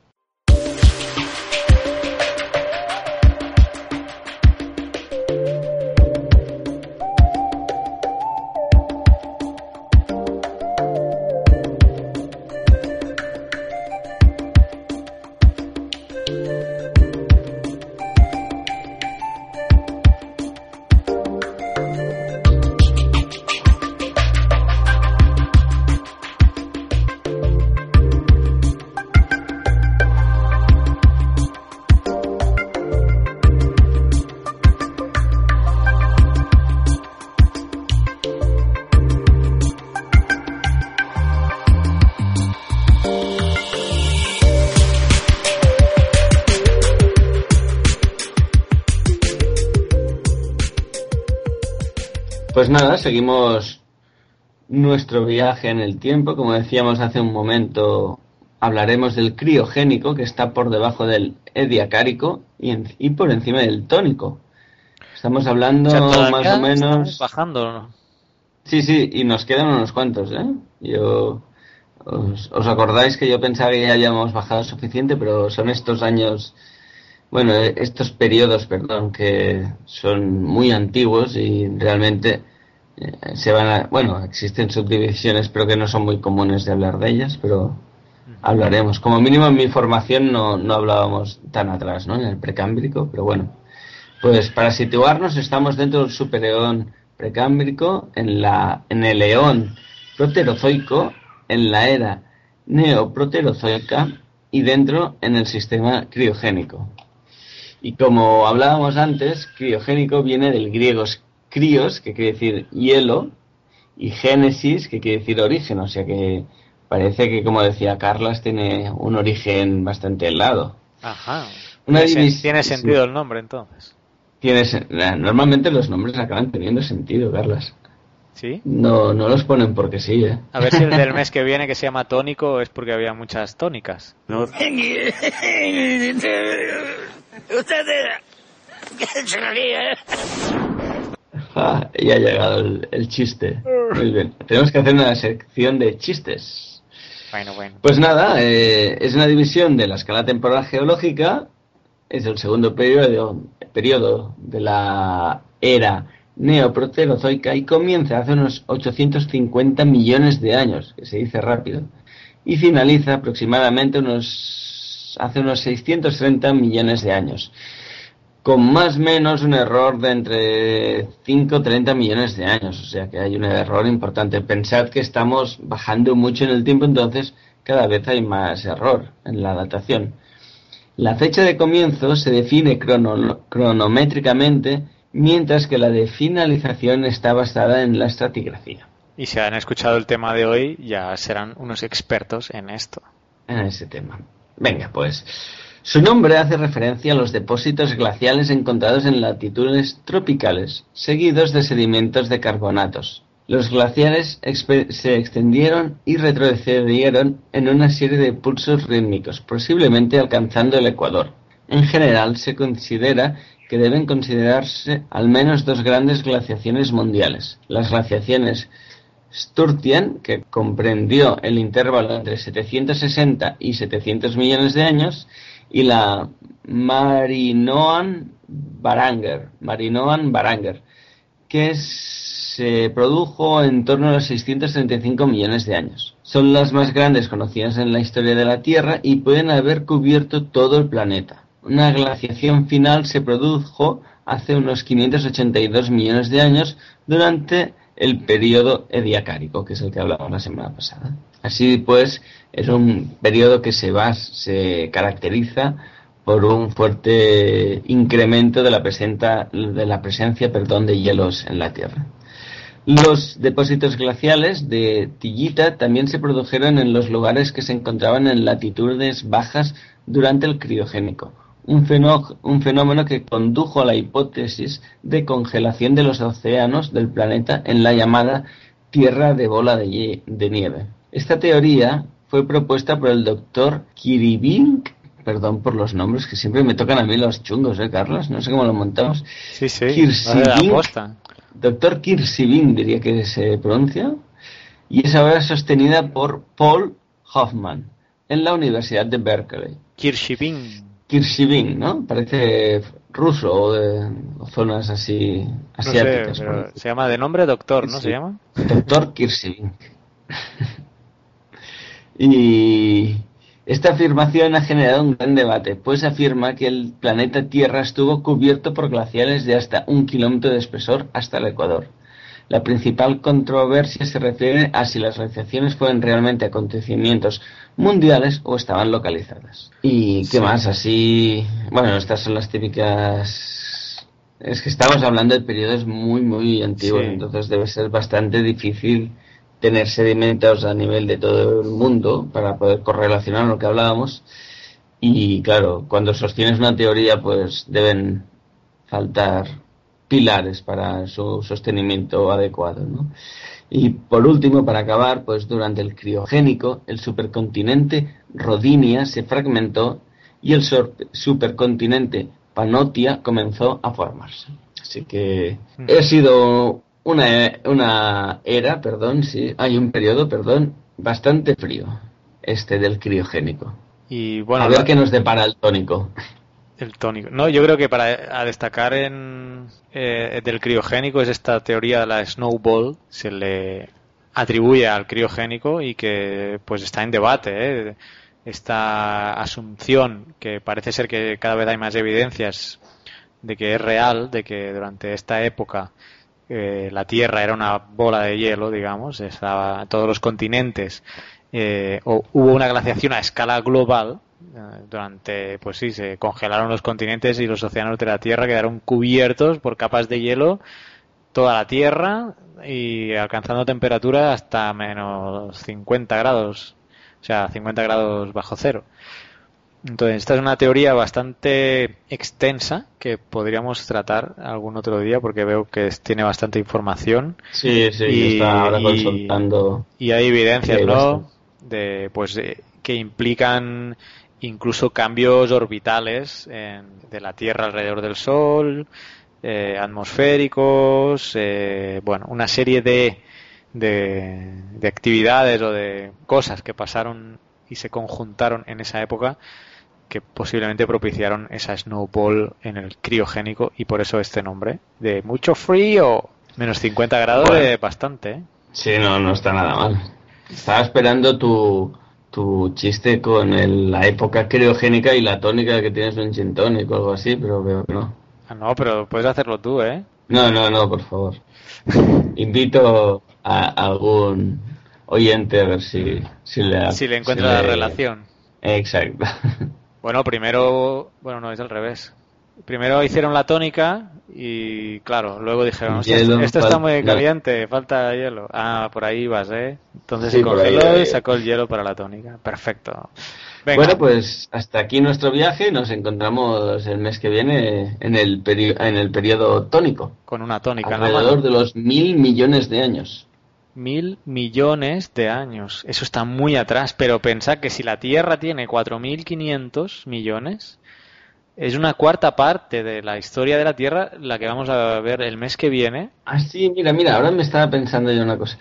Pues nada, seguimos nuestro viaje en el tiempo. Como decíamos hace un momento, hablaremos del criogénico, que está por debajo del ediacárico y, en- y por encima del tónico. Estamos hablando O sea, todavía más o menos... bajando, ¿no? Sí, sí, y nos quedan unos cuantos, ¿eh? Yo... Os, os acordáis que yo pensaba que ya habíamos bajado suficiente, pero son estos años, bueno, estos periodos, perdón, que son muy antiguos y realmente se van a, bueno, existen subdivisiones, pero que no son muy comunes de hablar de ellas, pero hablaremos. Como mínimo en mi formación no, no hablábamos tan atrás, ¿no? En el precámbrico, pero bueno. Pues para situarnos estamos dentro del supereón precámbrico, en, la, en el eón proterozoico, en la era neoproterozoica y dentro en el sistema criogénico. Y como hablábamos antes, criogénico viene del griego crios, que quiere decir hielo, y génesis, que quiere decir origen, o sea que parece que, como decía Carlas, tiene un origen bastante helado. Ajá. Una tiene, tiene sí. sentido el nombre entonces. Tiene sen- normalmente los nombres acaban teniendo sentido, Carlas. ¿Sí? No, no los ponen porque sí, ¿eh? A ver si el del mes (laughs) que viene que se llama tónico es porque había muchas tónicas. (laughs) Ah, y ha llegado el, el chiste. Muy bien. Tenemos que hacer una sección de chistes. Bueno, bueno. Pues nada, eh, es una división de la escala temporal geológica. Es el segundo periodo, periodo de la era neoproterozoica y comienza hace unos 850 millones de años, que se dice rápido, y finaliza aproximadamente unos hace unos 630 millones de años con más o menos un error de entre 5 y 30 millones de años. O sea que hay un error importante. Pensad que estamos bajando mucho en el tiempo, entonces cada vez hay más error en la datación. La fecha de comienzo se define crono- cronométricamente, mientras que la de finalización está basada en la estratigrafía. Y si han escuchado el tema de hoy, ya serán unos expertos en esto. en ese tema. Venga, pues. Su nombre hace referencia a los depósitos glaciales encontrados en latitudes tropicales, seguidos de sedimentos de carbonatos. Los glaciares se extendieron y retrocedieron en una serie de pulsos rítmicos, posiblemente alcanzando el ecuador. En general, se considera que deben considerarse al menos dos grandes glaciaciones mundiales. Las glaciaciones Sturtian, que comprendió el intervalo entre 760 y 700 millones de años, y la Marinoan Baranger, Marinoan Baranger, que se produjo en torno a los 635 millones de años. Son las más grandes conocidas en la historia de la Tierra y pueden haber cubierto todo el planeta. Una glaciación final se produjo hace unos 582 millones de años durante el periodo ediacárico, que es el que hablamos la semana pasada. Así pues, es un periodo que se, bas- se caracteriza por un fuerte incremento de la, presenta- de la presencia perdón, de hielos en la Tierra. Los depósitos glaciales de Tillita también se produjeron en los lugares que se encontraban en latitudes bajas durante el criogénico, un, fenó- un fenómeno que condujo a la hipótesis de congelación de los océanos del planeta en la llamada Tierra de bola de nieve. Esta teoría fue propuesta por el doctor Kiribink, perdón por los nombres que siempre me tocan a mí los chungos, ¿eh, Carlos? No sé cómo lo montamos. Sí, sí. Vale, aposta. Doctor Kirsivin diría que se pronuncia, y es ahora sostenida por Paul Hoffman en la Universidad de Berkeley. Kirshivin. Kirsivin, ¿no? Parece ruso o de zonas así No sé, asiáticas. pero se llama de nombre doctor, ¿no Sí. se llama? Doctor Kirsivin. (laughs) y esta afirmación ha generado un gran debate, pues afirma que el planeta Tierra estuvo cubierto por glaciares de hasta un kilómetro de espesor hasta el Ecuador. La principal controversia se refiere a si las glaciaciones fueron realmente acontecimientos mundiales o estaban localizadas. ¿Y qué Sí. más? Así, bueno, estas son las típicas... Es que estamos hablando de periodos muy, muy antiguos, Sí. entonces debe ser bastante difícil tener sedimentos a nivel de todo el mundo para poder correlacionar lo que hablábamos. Y claro, cuando sostienes una teoría, pues deben faltar pilares para su sostenimiento adecuado. ¿no? Y por último, para acabar, pues durante el criogénico, el supercontinente Rodinia se fragmentó y el supercontinente Panotia comenzó a formarse. Así que he sido una, una era, perdón, sí, hay un periodo, perdón, bastante frío, este del criogénico. Y bueno, a ver qué nos depara el tónico. El tónico. No, yo creo que para destacar en eh, del criogénico es esta teoría de la snowball, se le atribuye al criogénico y que pues está en debate. ¿eh? Esta asunción que parece ser que cada vez hay más evidencias de que es real, de que durante esta época eh, la Tierra era una bola de hielo, digamos, estaba todos los continentes, eh, o hubo una glaciación a escala global eh, durante, pues sí, se congelaron los continentes y los océanos de la Tierra quedaron cubiertos por capas de hielo toda la Tierra y alcanzando temperatura hasta menos 50 grados, o sea, 50 grados bajo cero. Entonces, esta es una teoría bastante extensa que podríamos tratar algún otro día porque veo que tiene bastante información. Sí, sí, y, está ahora consultando. Y hay evidencias, ¿no? De, pues, que implican incluso cambios orbitales de la Tierra alrededor del Sol, eh, atmosféricos, eh, bueno, una serie de, de, de actividades o de cosas que pasaron y se conjuntaron en esa época que posiblemente propiciaron esa snowball en el criogénico y por eso este nombre. De mucho frío menos 50 grados de bastante ¿eh? sí no no está nada mal. Estaba esperando tu tu chiste con la época criogénica y la tónica que tienes un gin o algo así pero veo que no. Ah, no pero puedes hacerlo tú eh no no no por favor. (laughs) Invito a algún oyente a ver si si le si le encuentra la relación. Exacto (laughs) Bueno, primero, bueno, no, es al revés. Primero hicieron la tónica y, claro, luego dijeron, esto está muy caliente, falta hielo. Ah, por ahí vas, ¿eh? Entonces se congeló y sacó el hielo para la tónica. Perfecto. Bueno, pues hasta aquí nuestro viaje. Nos encontramos el mes que viene en el, en el periodo tónico. Con una tónica. Alrededor de los mil millones de años mil millones de años. Eso está muy atrás, pero pensad que si la Tierra tiene 4.500 millones, es una cuarta parte de la historia de la Tierra la que vamos a ver el mes que viene. Ah, sí, mira, mira, ahora me estaba pensando yo una cosa.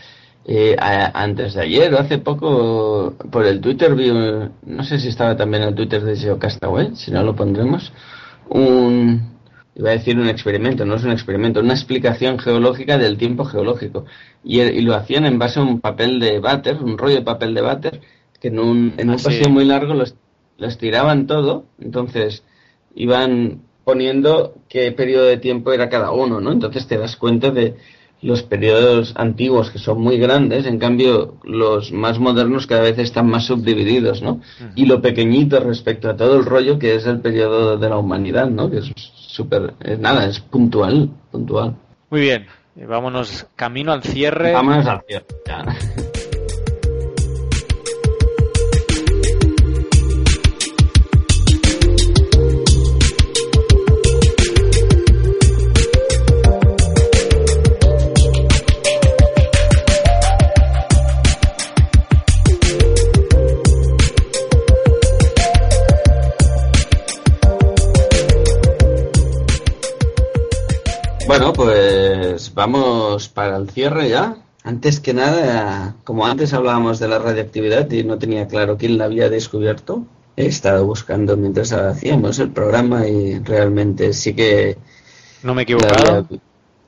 Eh, antes de ayer o hace poco por el Twitter vi, no sé si estaba también el Twitter de Geocastaway, si no lo pondremos, un, iba a decir un experimento, no es un experimento, una explicación geológica del tiempo geológico. Y, lo hacían en base a un papel de váter, un rollo de papel de váter, que en un, en un ah, muy largo los, los tiraban todo, entonces iban poniendo qué periodo de tiempo era cada uno, ¿no? Entonces te das cuenta de los periodos antiguos que son muy grandes, en cambio los más modernos cada vez están más subdivididos, ¿no? Y lo pequeñito respecto a todo el rollo que es el periodo de la humanidad, ¿no? Que es súper, nada, es puntual, puntual. Muy bien, vámonos camino al cierre. Vámonos al cierre. Pues vamos para el cierre ya. Antes que nada, como antes hablábamos de la radioactividad y no tenía claro quién la había descubierto, he estado buscando mientras hacíamos el programa y realmente sí que... ¿No me he equivocado?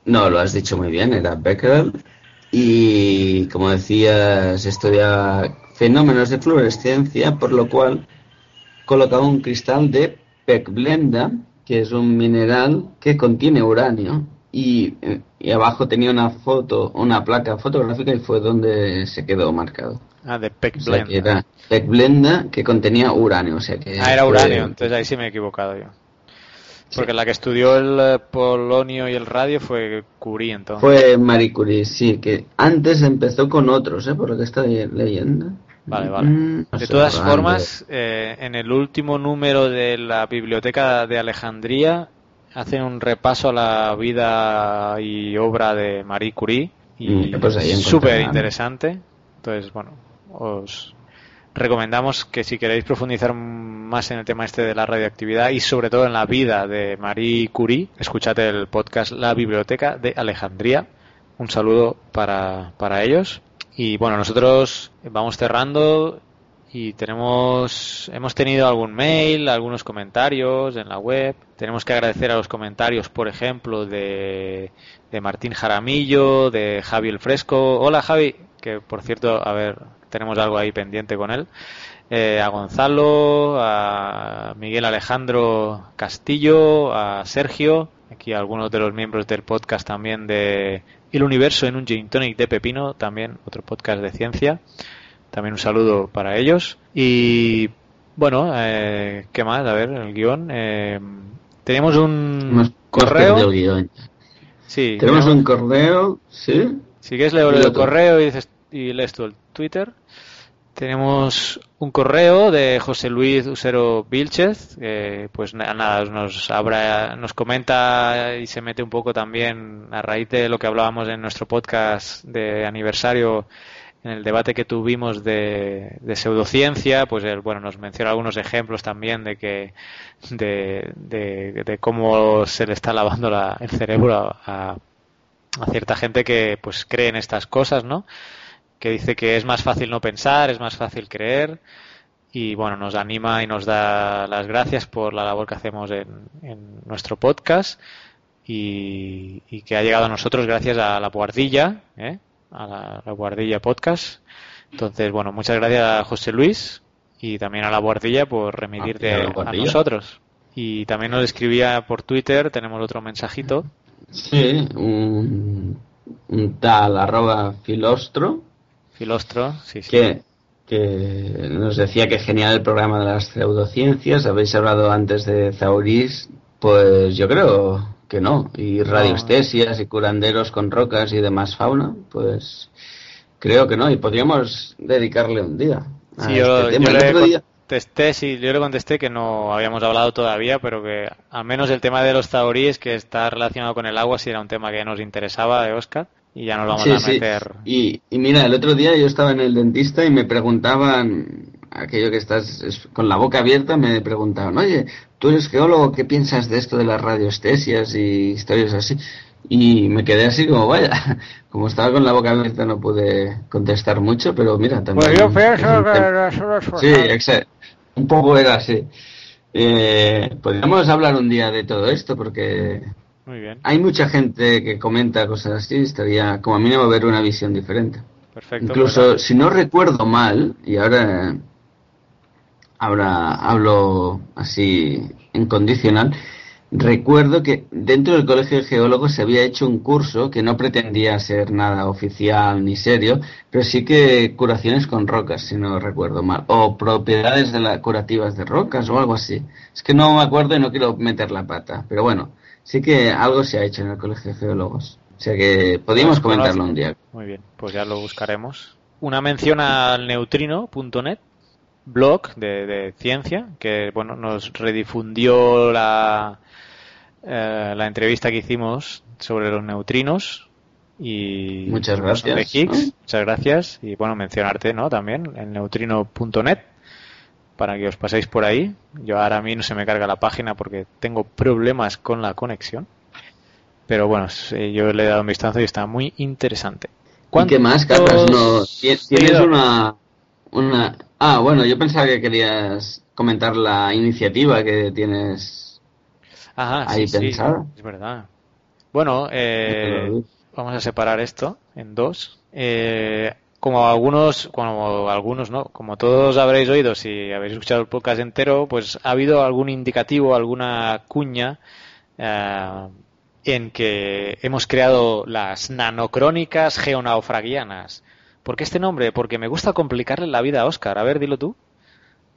No, lo has dicho muy bien, era Becquerel. Y como decías, estudia fenómenos de fluorescencia, por lo cual colocaba un cristal de Peckblenda que es un mineral que contiene uranio y, y, abajo tenía una foto, una placa fotográfica y fue donde se quedó marcado. Ah, de Peckblenda. que era Peckblenda que contenía uranio, o sea que Ah, era uranio, entonces ahí sí me he equivocado yo. Porque la que estudió el eh, polonio y el radio fue Curie, entonces. Fue Marie Curie, sí, que antes empezó con otros, ¿eh? por lo que estoy leyendo. Vale, vale. Mm, de todas formas, eh, en el último número de la Biblioteca de Alejandría hacen un repaso a la vida y obra de Marie Curie y pues súper interesante. Entonces, bueno, os recomendamos que si queréis profundizar más en el tema este de la radioactividad y sobre todo en la vida de Marie Curie, escuchad el podcast La Biblioteca de Alejandría. Un saludo para, para ellos. Y bueno, nosotros vamos cerrando y tenemos hemos tenido algún mail, algunos comentarios en la web. Tenemos que agradecer a los comentarios, por ejemplo, de, de Martín Jaramillo, de Javi el Fresco. Hola Javi, que por cierto, a ver, tenemos algo ahí pendiente con él. Eh, a Gonzalo, a Miguel Alejandro Castillo, a Sergio, aquí algunos de los miembros del podcast también de El Universo en un Gin Tonic de Pepino, también otro podcast de ciencia. También un saludo para ellos. Y bueno, eh, ¿qué más? A ver, el guion. Eh, tenemos un Hemos- hemos correo. el guion. Sí, Tenemos un correo, ¿sí? Si quieres leo el correo y, dices, y lees tú el Twitter. Tenemos un correo de José Luis Usero Vilchez, que pues na- nada, nos abra, nos comenta y se mete un poco también a raíz de lo que hablábamos en nuestro podcast de aniversario en el debate que tuvimos de, pseudociencia, pues él, bueno, nos menciona algunos ejemplos también de que de, cómo se le está lavando la- el cerebro a, a- a cierta gente que pues cree en estas cosas, ¿no? Que dice que es más fácil no pensar, es más fácil creer y bueno, nos anima y nos da las gracias por la labor que hacemos en, en nuestro podcast y, y que ha llegado a nosotros gracias a la guardilla, ¿eh? A la, la guardilla podcast. Entonces, bueno, muchas gracias a José Luis y también a la guardilla por remitirte Ah, a nosotros. Y también nos escribía por Twitter, tenemos otro mensajito. Sí, un, un tal arroba filostro Filostro, sí, sí. que, que nos decía que genial el programa de las pseudociencias. Habéis hablado antes de Zauris, pues yo creo que no. Y radiostesias y curanderos con rocas y demás fauna, pues creo que no. Y podríamos dedicarle un día. a Sí, yo, este tema. yo le día- contesté, sí, yo le contesté que no habíamos hablado todavía, pero que al menos el tema de los zahoríes, que está relacionado con el agua, sí era un tema que nos interesaba de Oscar y ya nos vamos Sí, a sí. meter. Y, y mira, el otro día yo estaba en el dentista y me preguntaban, aquello que estás es- con la boca abierta, me preguntaban, oye, tú eres geólogo, ¿qué piensas de esto de las radiostesias y historias así? Y me quedé así como, vaya, (laughs) como estaba con la boca abierta no pude contestar mucho, pero mira, también... Pues yo pienso que Sí, exacto. Un poco era así. Eh, podríamos hablar un día de todo esto porque Muy bien, hay mucha gente que comenta cosas así, estaría como a mínimo ver una visión diferente. perfecto. Incluso, pues, si no recuerdo mal, y ahora, ahora hablo así en condicional, recuerdo que dentro del Colegio de Geólogos se había hecho un curso que no pretendía ser nada oficial ni serio, pero sí que curaciones con rocas, si no recuerdo mal, o propiedades de la, curativas de rocas o algo así. Es que no me acuerdo y no quiero meter la pata, pero bueno, sí que algo se ha hecho en el Colegio de Geólogos. O sea que podríamos comentarlo un día. Muy bien, pues ya lo buscaremos. Una mención al neutrino.net, blog de, de ciencia, que bueno nos redifundió la, eh, la entrevista que hicimos sobre los neutrinos y Muchas de Higgs. ¿no? Muchas gracias y bueno mencionarte, ¿no? También el neutrino.net para que os paséis por ahí. Yo ahora a mí no se me carga la página porque tengo problemas con la conexión. Pero bueno, yo le he dado un vistazo y está muy interesante. ¿Y qué más, Carlos? No, tienes una, una... Ah, bueno, yo pensaba que querías comentar la iniciativa que tienes Ajá, ahí sí, sí, pensada. es verdad. Bueno, eh, vamos a separar esto en dos. Eh, como algunos, como algunos, ¿no? Como todos habréis oído, si habéis escuchado el podcast entero, pues ha habido algún indicativo, alguna cuña eh, en que hemos creado las nanocrónicas geonaufragianas. ¿Por qué este nombre? Porque me gusta complicarle la vida a Oscar. A ver, dilo tú.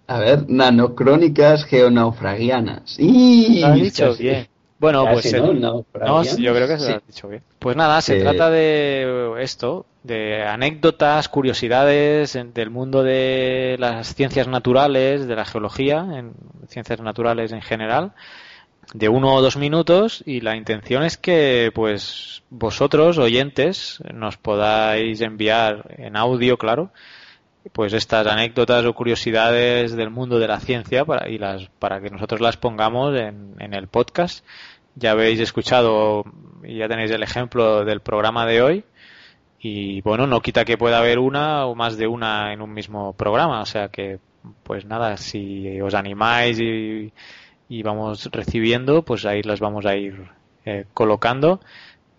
A ver, nanocrónicas geonaufragianas. ¡Y! Lo has dicho bien. Bueno, Casi, pues ¿no? el- no, yo creo que se Sí. lo has dicho bien. Pues nada, se Eh, trata de esto, de anécdotas, curiosidades del mundo de las ciencias naturales, de la geología, en ciencias naturales en general, de uno o dos minutos y la intención es que pues vosotros oyentes nos podáis enviar en audio claro pues estas anécdotas o curiosidades del mundo de la ciencia para y las para que nosotros las pongamos en, en el podcast. Ya habéis escuchado y ya tenéis el ejemplo del programa de hoy. Y bueno no quita que pueda haber una o más de una en un mismo programa. O sea que pues nada si os animáis y y vamos recibiendo, pues ahí las vamos a ir eh, colocando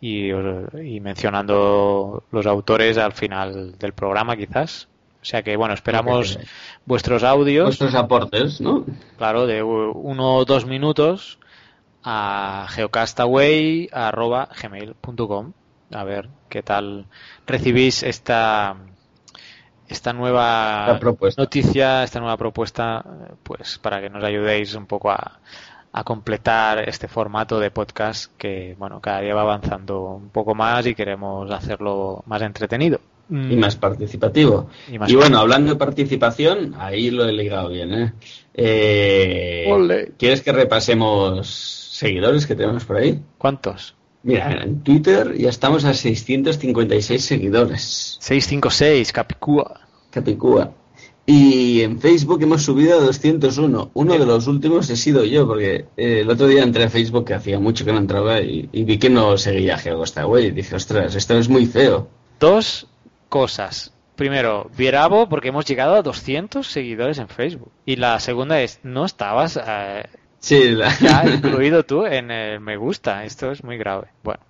y, y, mencionando los autores al final del programa quizás. O sea que bueno, esperamos vuestros audios. Vuestros aportes, ¿no? Claro, de uno o dos minutos a geocastaway.gmail.com a ver qué tal recibís esta esta nueva noticia, esta nueva propuesta, pues para que nos ayudéis un poco a, a completar este formato de podcast que, bueno, cada día va avanzando un poco más y queremos hacerlo más entretenido. Y más participativo. Y, bueno, hablando de participación, ahí lo he ligado bien, ¿eh? eh ¿Quieres que repasemos seguidores que tenemos por ahí? ¿Cuántos? Mira, en Twitter ya estamos a 656 seguidores. 656, Capicúa. Capicúa. Y en Facebook hemos subido a 201. Uno de los últimos he sido yo, porque eh, el otro día entré a Facebook, que hacía mucho que no entraba, y, vi que no seguía Geocosta Güey. Y dije, ostras, esto es muy feo. Dos cosas. Primero, Vierabo, porque hemos llegado a 200 seguidores en Facebook. Y la segunda es, no estabas eh, sí, ya (laughs) incluido tú en el me gusta. Esto es muy grave. Bueno.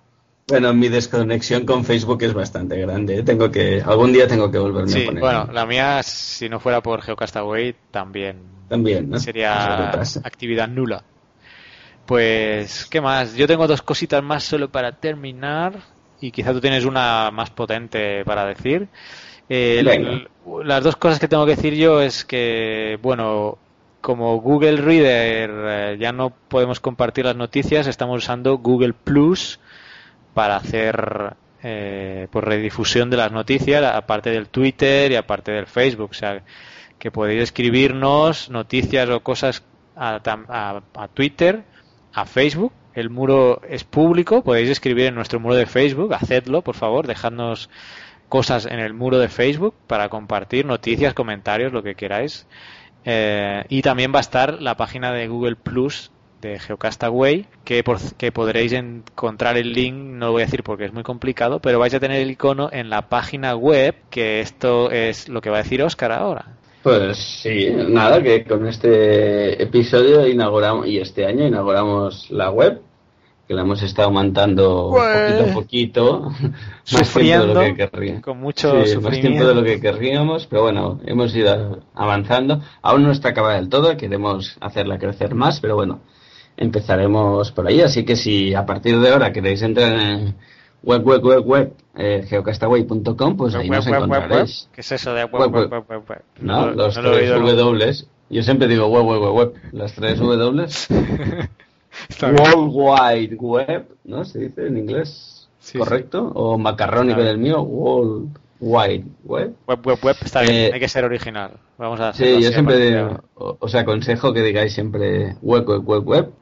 Bueno, mi desconexión con Facebook es bastante grande. Tengo que algún día tengo que volverme a poner. Bueno, la mía, si no fuera por Geocastaway, también. También, ¿no? Sería actividad nula. Pues, ¿qué más? Yo tengo dos cositas más solo para terminar y quizá tú tienes una más potente para decir. Eh, las dos cosas que tengo que decir yo es que, bueno, como Google Reader eh, ya no podemos compartir las noticias, estamos usando Google Plus para hacer eh, pues redifusión de las noticias, aparte del Twitter y aparte del Facebook. O sea, que podéis escribirnos noticias o cosas a, a, Twitter, a Facebook. El muro es público, podéis escribir en nuestro muro de Facebook, hacedlo, por favor, dejadnos cosas en el muro de Facebook para compartir noticias, comentarios, lo que queráis. Eh, y también va a estar la página de Google Plus de Geocastaway, que, por, que podréis encontrar el link, no lo voy a decir porque es muy complicado, pero vais a tener el icono en la página web, que esto es lo que va a decir Oscar ahora. Pues sí, nada, que con este episodio inauguramos, y este año inauguramos la web, que la hemos estado montando poquito a poquito, (laughs) más tiempo de lo que querríamos. Con mucho más tiempo de lo que querríamos, pero bueno, hemos ido avanzando. Aún no está acabada del todo, queremos hacerla crecer más, pero bueno, empezaremos por ahí. Así que si a partir de ahora queréis entrar en web, web, web, web, eh, geocastaway.com, pues ahí nos encontraréis. ¿Qué es eso de web, web, web, web? No, los tres W. Yo siempre digo web, web, web, web. Las tres (laughs) W. (laughs) World Wide Web, ¿no? Se dice en inglés. ¿Correcto? O macarrónico del mío, World Wide Web. Web, web, web, está bien, eh, hay que ser original. Vamos a Sí, yo siempre os aconsejo que digáis siempre web, web, web, web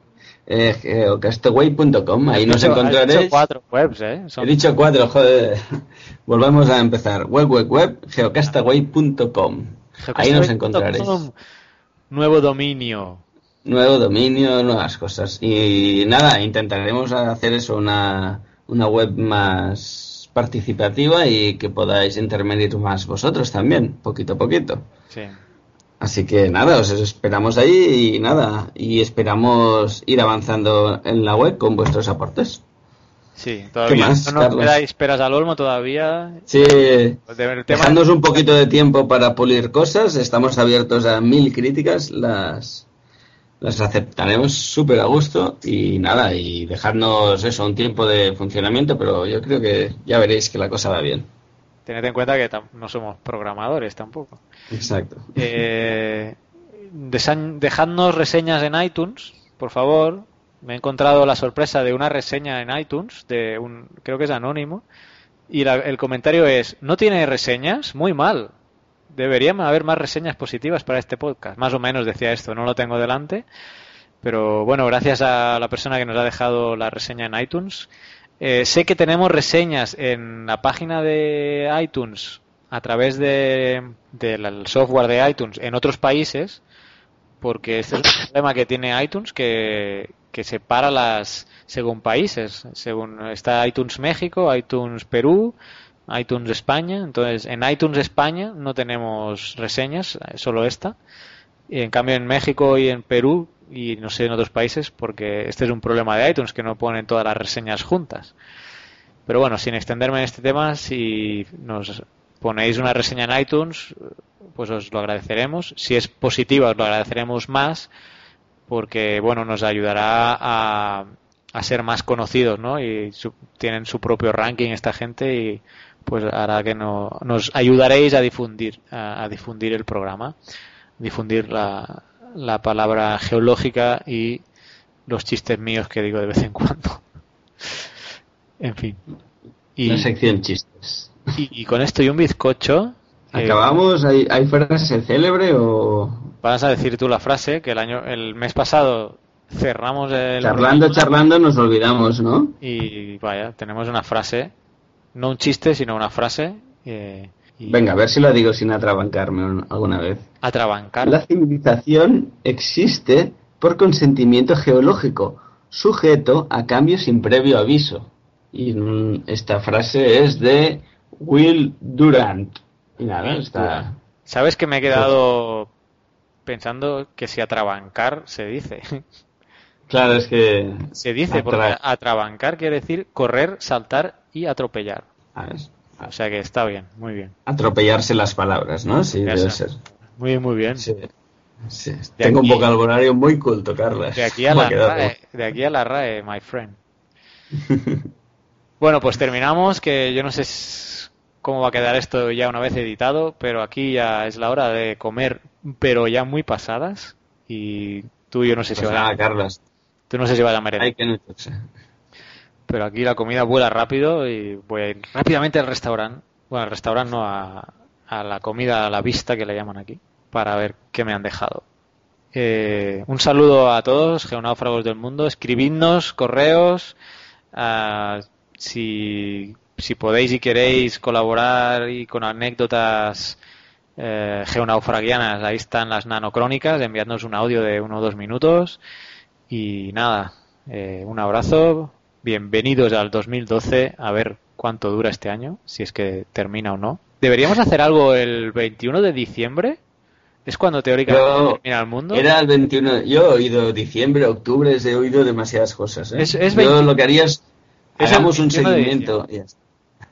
eh, geocastaway.com, ahí nos encontraréis. He dicho cuatro webs, ¿eh? He dicho cuatro, joder. (laughs) Volvamos a empezar. Web, web, web, geocastaway.com. Ahí nos encontraréis. Nuevo dominio. Nuevo dominio, nuevas cosas. Y nada, intentaremos hacer eso, una, una web más participativa y que podáis intervenir más vosotros también, poquito a poquito. Sí. Así que nada, os esperamos ahí y nada, y esperamos ir avanzando en la web con vuestros aportes. Sí, todavía no nos quedáis esperas al olmo todavía. Sí, dejándonos un poquito de tiempo para pulir cosas, estamos abiertos a mil críticas, las, las aceptaremos súper a gusto y nada, y dejarnos eso, un tiempo de funcionamiento, pero yo creo que ya veréis que la cosa va bien. Tened en cuenta que no somos programadores tampoco. Exacto. Eh, dejadnos reseñas en iTunes, por favor. Me he encontrado la sorpresa de una reseña en iTunes, de un, creo que es anónimo, y el comentario es, ¿no tiene reseñas? Muy mal. Deberían haber más reseñas positivas para este podcast. Más o menos decía esto, no lo tengo delante. Pero bueno, gracias a la persona que nos ha dejado la reseña en iTunes. Eh, sé que tenemos reseñas en la página de iTunes a través de, del software de iTunes en otros países, porque este es un problema que tiene iTunes que, que separa las según países, según está iTunes México, iTunes Perú, iTunes España, entonces en iTunes España no tenemos reseñas, solo esta. Y en cambio en México y en Perú y no sé en otros países porque este es un problema de iTunes que no ponen todas las reseñas juntas. Pero bueno, sin extenderme en este tema, si nos ponéis una reseña en iTunes, pues os lo agradeceremos. Si es positiva, os lo agradeceremos más porque bueno, nos ayudará a, a ser más conocidos, ¿no? Y tienen su propio ranking esta gente y pues hará que no, nos ayudaréis a difundir a, difundir el programa, difundir la, la palabra geológica y los chistes míos que digo de vez en cuando. (laughs) en fin. Y, la sección chistes. Y, con esto y un bizcocho. (laughs) Eh, ¿Acabamos? ¿Hay, ¿Hay frase célebre o...? Vas a decir tú la frase que el año el mes pasado cerramos el... Charlando, charlando nos olvidamos, ¿no? Y vaya, tenemos una frase, no un chiste, sino una frase. Eh, Venga, a ver si lo digo sin atrabancarme alguna vez. Atrabancar. La civilización existe por consentimiento geológico, sujeto a cambio sin previo aviso. Y esta frase es de Will Durant. Y nada, está... ¿Sabes que me he quedado pensando que si atrabancar se dice? Claro, es que... Se dice, porque atrabancar quiere decir correr, saltar y atropellar. Ah, o sea que está bien, muy bien. Atropellarse las palabras, ¿no? Sí, debe ser. Muy bien, muy bien. Sí. Tengo un vocabulario muy culto, Carlos. De aquí a, (laughs) la RAE, de aquí a la RAE, my friend. (laughs) bueno, pues terminamos, que yo no sé cómo va a quedar esto ya una vez editado, pero aquí ya es la hora de comer, pero ya muy pasadas. Y tú yo no sé si pues vas a... Carlos. Tú no sé si vas a merendar. Pero aquí la comida vuela rápido y voy a ir rápidamente al restaurante. Bueno, al restaurante no, a, la comida a la vista que le llaman aquí, para ver qué me han dejado. Eh, un saludo a todos, geonáufragos del mundo. Escribidnos correos. Ah, si, si podéis y queréis colaborar y con anécdotas eh, geonaufragianas, ahí están las nanocrónicas. Enviadnos un audio de uno o dos minutos. Y nada, eh, un abrazo. Bienvenidos al 2012, a ver cuánto dura este año, si es que termina o no. ¿Deberíamos hacer algo el 21 de diciembre? ¿Es cuando teóricamente termina el mundo? Era el 21. Yo he oído diciembre, octubre, he oído demasiadas cosas. ¿eh? Yo lo que haría es. Hagamos un seguimiento.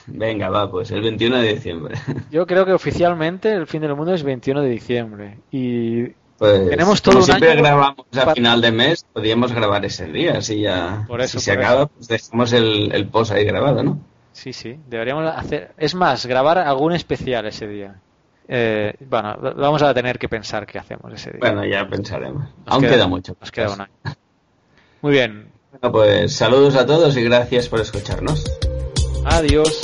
Venga, va, pues el 21 de diciembre. Yo creo que oficialmente el fin del mundo es 21 de diciembre. Y pues, Tenemos todo como siempre grabamos a final de mes, podríamos grabar ese día, así ya. si se acaba, pues dejamos el, el post ahí grabado, ¿no? Sí, sí, deberíamos hacer. Es más, grabar algún especial ese día. Eh, bueno, vamos a tener que pensar qué hacemos ese día. Bueno, ya pensaremos. Aún queda, mucho. Nos queda un año. Muy bien. Bueno, pues saludos a todos y gracias por escucharnos. Adiós.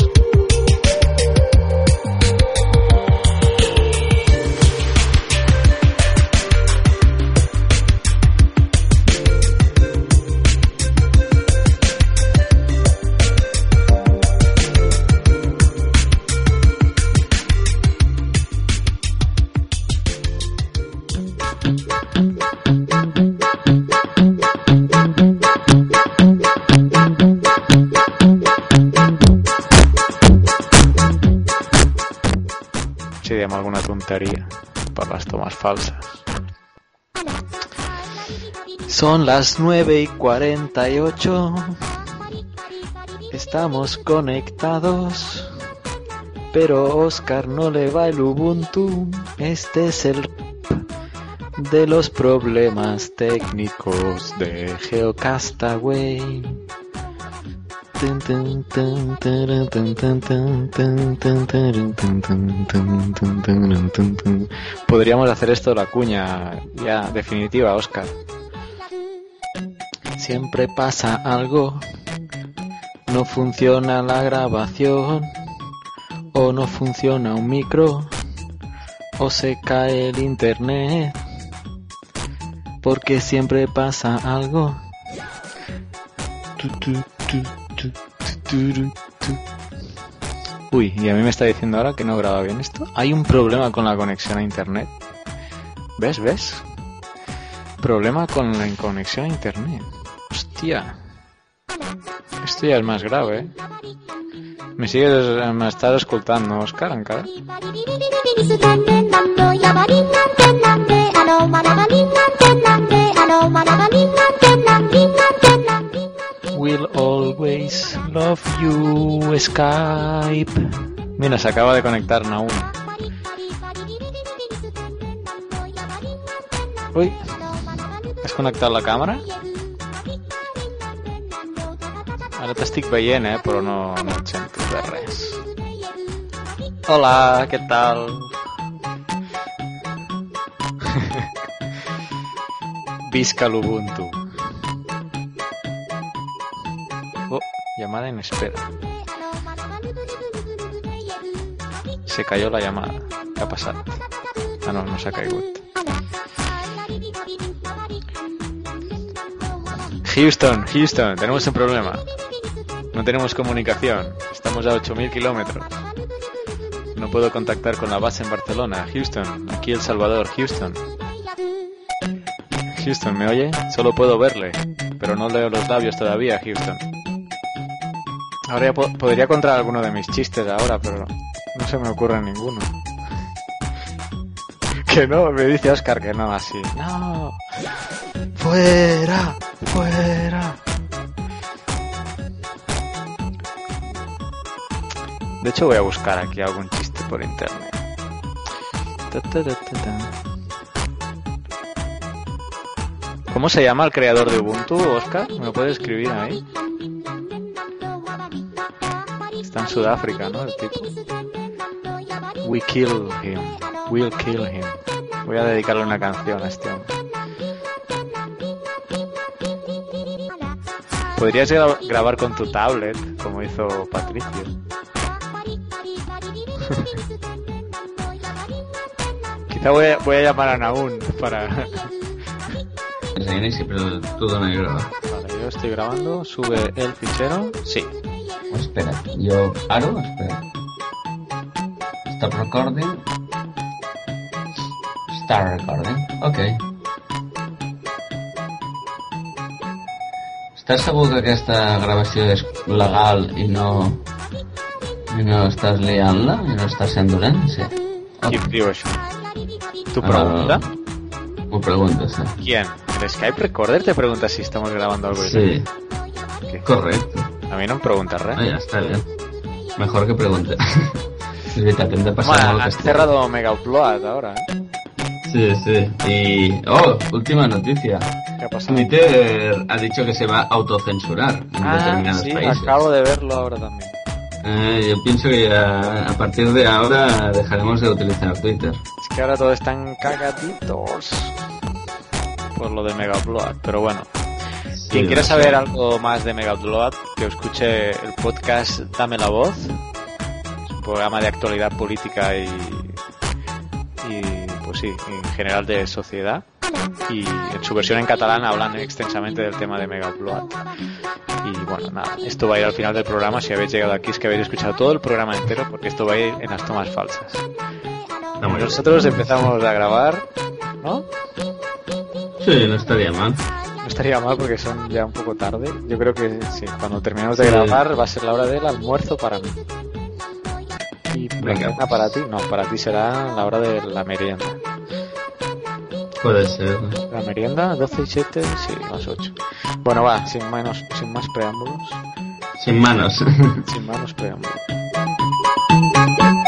Alguna tontería para las tomas falsas. Son las 9 y 48. Estamos conectados. Pero Oscar no le va el Ubuntu. Este es el de los problemas técnicos de Geocastaway. Podríamos hacer esto la cuña ya definitiva, Oscar. Siempre pasa algo. No funciona la grabación. O no funciona un micro. O se cae el internet porque siempre pasa algo. Uy, y a mí me está diciendo ahora que no graba bien esto. Hay un problema con la conexión a internet. ¿Ves? ¿Ves? Problema con la conexión a internet. Hostia. Esto ya es más grave, ¿eh? Me sigues, me estás escoltant, Òscar, encara? Will always love you, Skype. Mira, se acaba de conectar Naum. Uy, has connectat la càmera? Ara t'estic veient, eh, però no, no et sento de res. Hola, què tal? (laughs) Visca l'Ubuntu. Llamada en espera. Se cayó la llamada. ¿Qué ha pasado? Ah, no, no se ha caído. Houston, Houston, tenemos un problema. No tenemos comunicación. Estamos a 8.000 kilómetros. No puedo contactar con la base en Barcelona. Houston, aquí El Salvador, Houston. Houston, ¿me oye? Solo puedo verle, pero no leo los labios todavía, Houston. Ahora ya po podría contar alguno de mis chistes ahora, pero no se me ocurre ninguno. (laughs) que no, me dice Oscar que no, así. No. Fuera, fuera. De hecho voy a buscar aquí algún chiste por internet. Ta, ta, ta, ta, ta. ¿Cómo se llama el creador de Ubuntu, Oscar? ¿Me lo puedes escribir ahí? Está en Sudáfrica, ¿no? El tipo. We kill him. We'll kill him. Voy a dedicarle una canción a este hombre. Podrías gra- grabar con tu tablet, como hizo Patricio. (laughs) Quizá voy a, voy a llamar a Naun para... Siempre todo negro. Vale, yo estoy grabando, sube el fichero. Sí. Oh, espera, yo paro, espera. Stop recording. Start recording. Ok. Estàs segur que aquesta gravació és legal i no... i no estàs liant-la? I no estàs sent dolent? Sí. Qui diu això? ¿Tu Ah, pregunta? M'ho pregunta, sí. ¿Quién? ¿El Skype Recorder te pregunta si estamos grabando algo? Sí. ¿Qué? Correcto. A mí no em pregunta res. Ah, ya está bien. Mejor que pregunte. (laughs) Bueno, has cerrado Mega Upload ahora, ¿eh? Sí, sí. Y... Oh, última noticia. ¿Qué ha pasado? Twitter ha dicho que se va a autocensurar en Ah, determinados sí, países. acabo de verlo ahora también. Eh, yo pienso que a partir de ahora dejaremos de utilizar Twitter. Es que ahora todos están cagaditos por lo de Mega Upload, pero bueno. Quien quiera saber algo más de Mega Upload, que escuche el podcast Dame la Voz, es un programa de actualidad política y, y pues sí, en general de sociedad. Y en su versión en catalán hablan extensamente del tema de Mega Upload. Y bueno, nada, esto va a ir al final del programa. Si habéis llegado aquí es que habéis escuchado todo el programa entero, porque esto va a ir en las tomas falsas. No, Nosotros empezamos a grabar, ¿no? Sí, no estaría mal. No estaría mal porque son ya un poco tarde. Yo creo que sí, cuando terminemos de Sí. grabar va a ser la hora del almuerzo para mí. Y Venga, cena para ti, no, para ti será la hora de la merienda. Puede ser. La merienda, 12 y 7, sí, las 8. Bueno, va, sin, menos, sin más preámbulos. Sin manos. Sin más preámbulos. (laughs)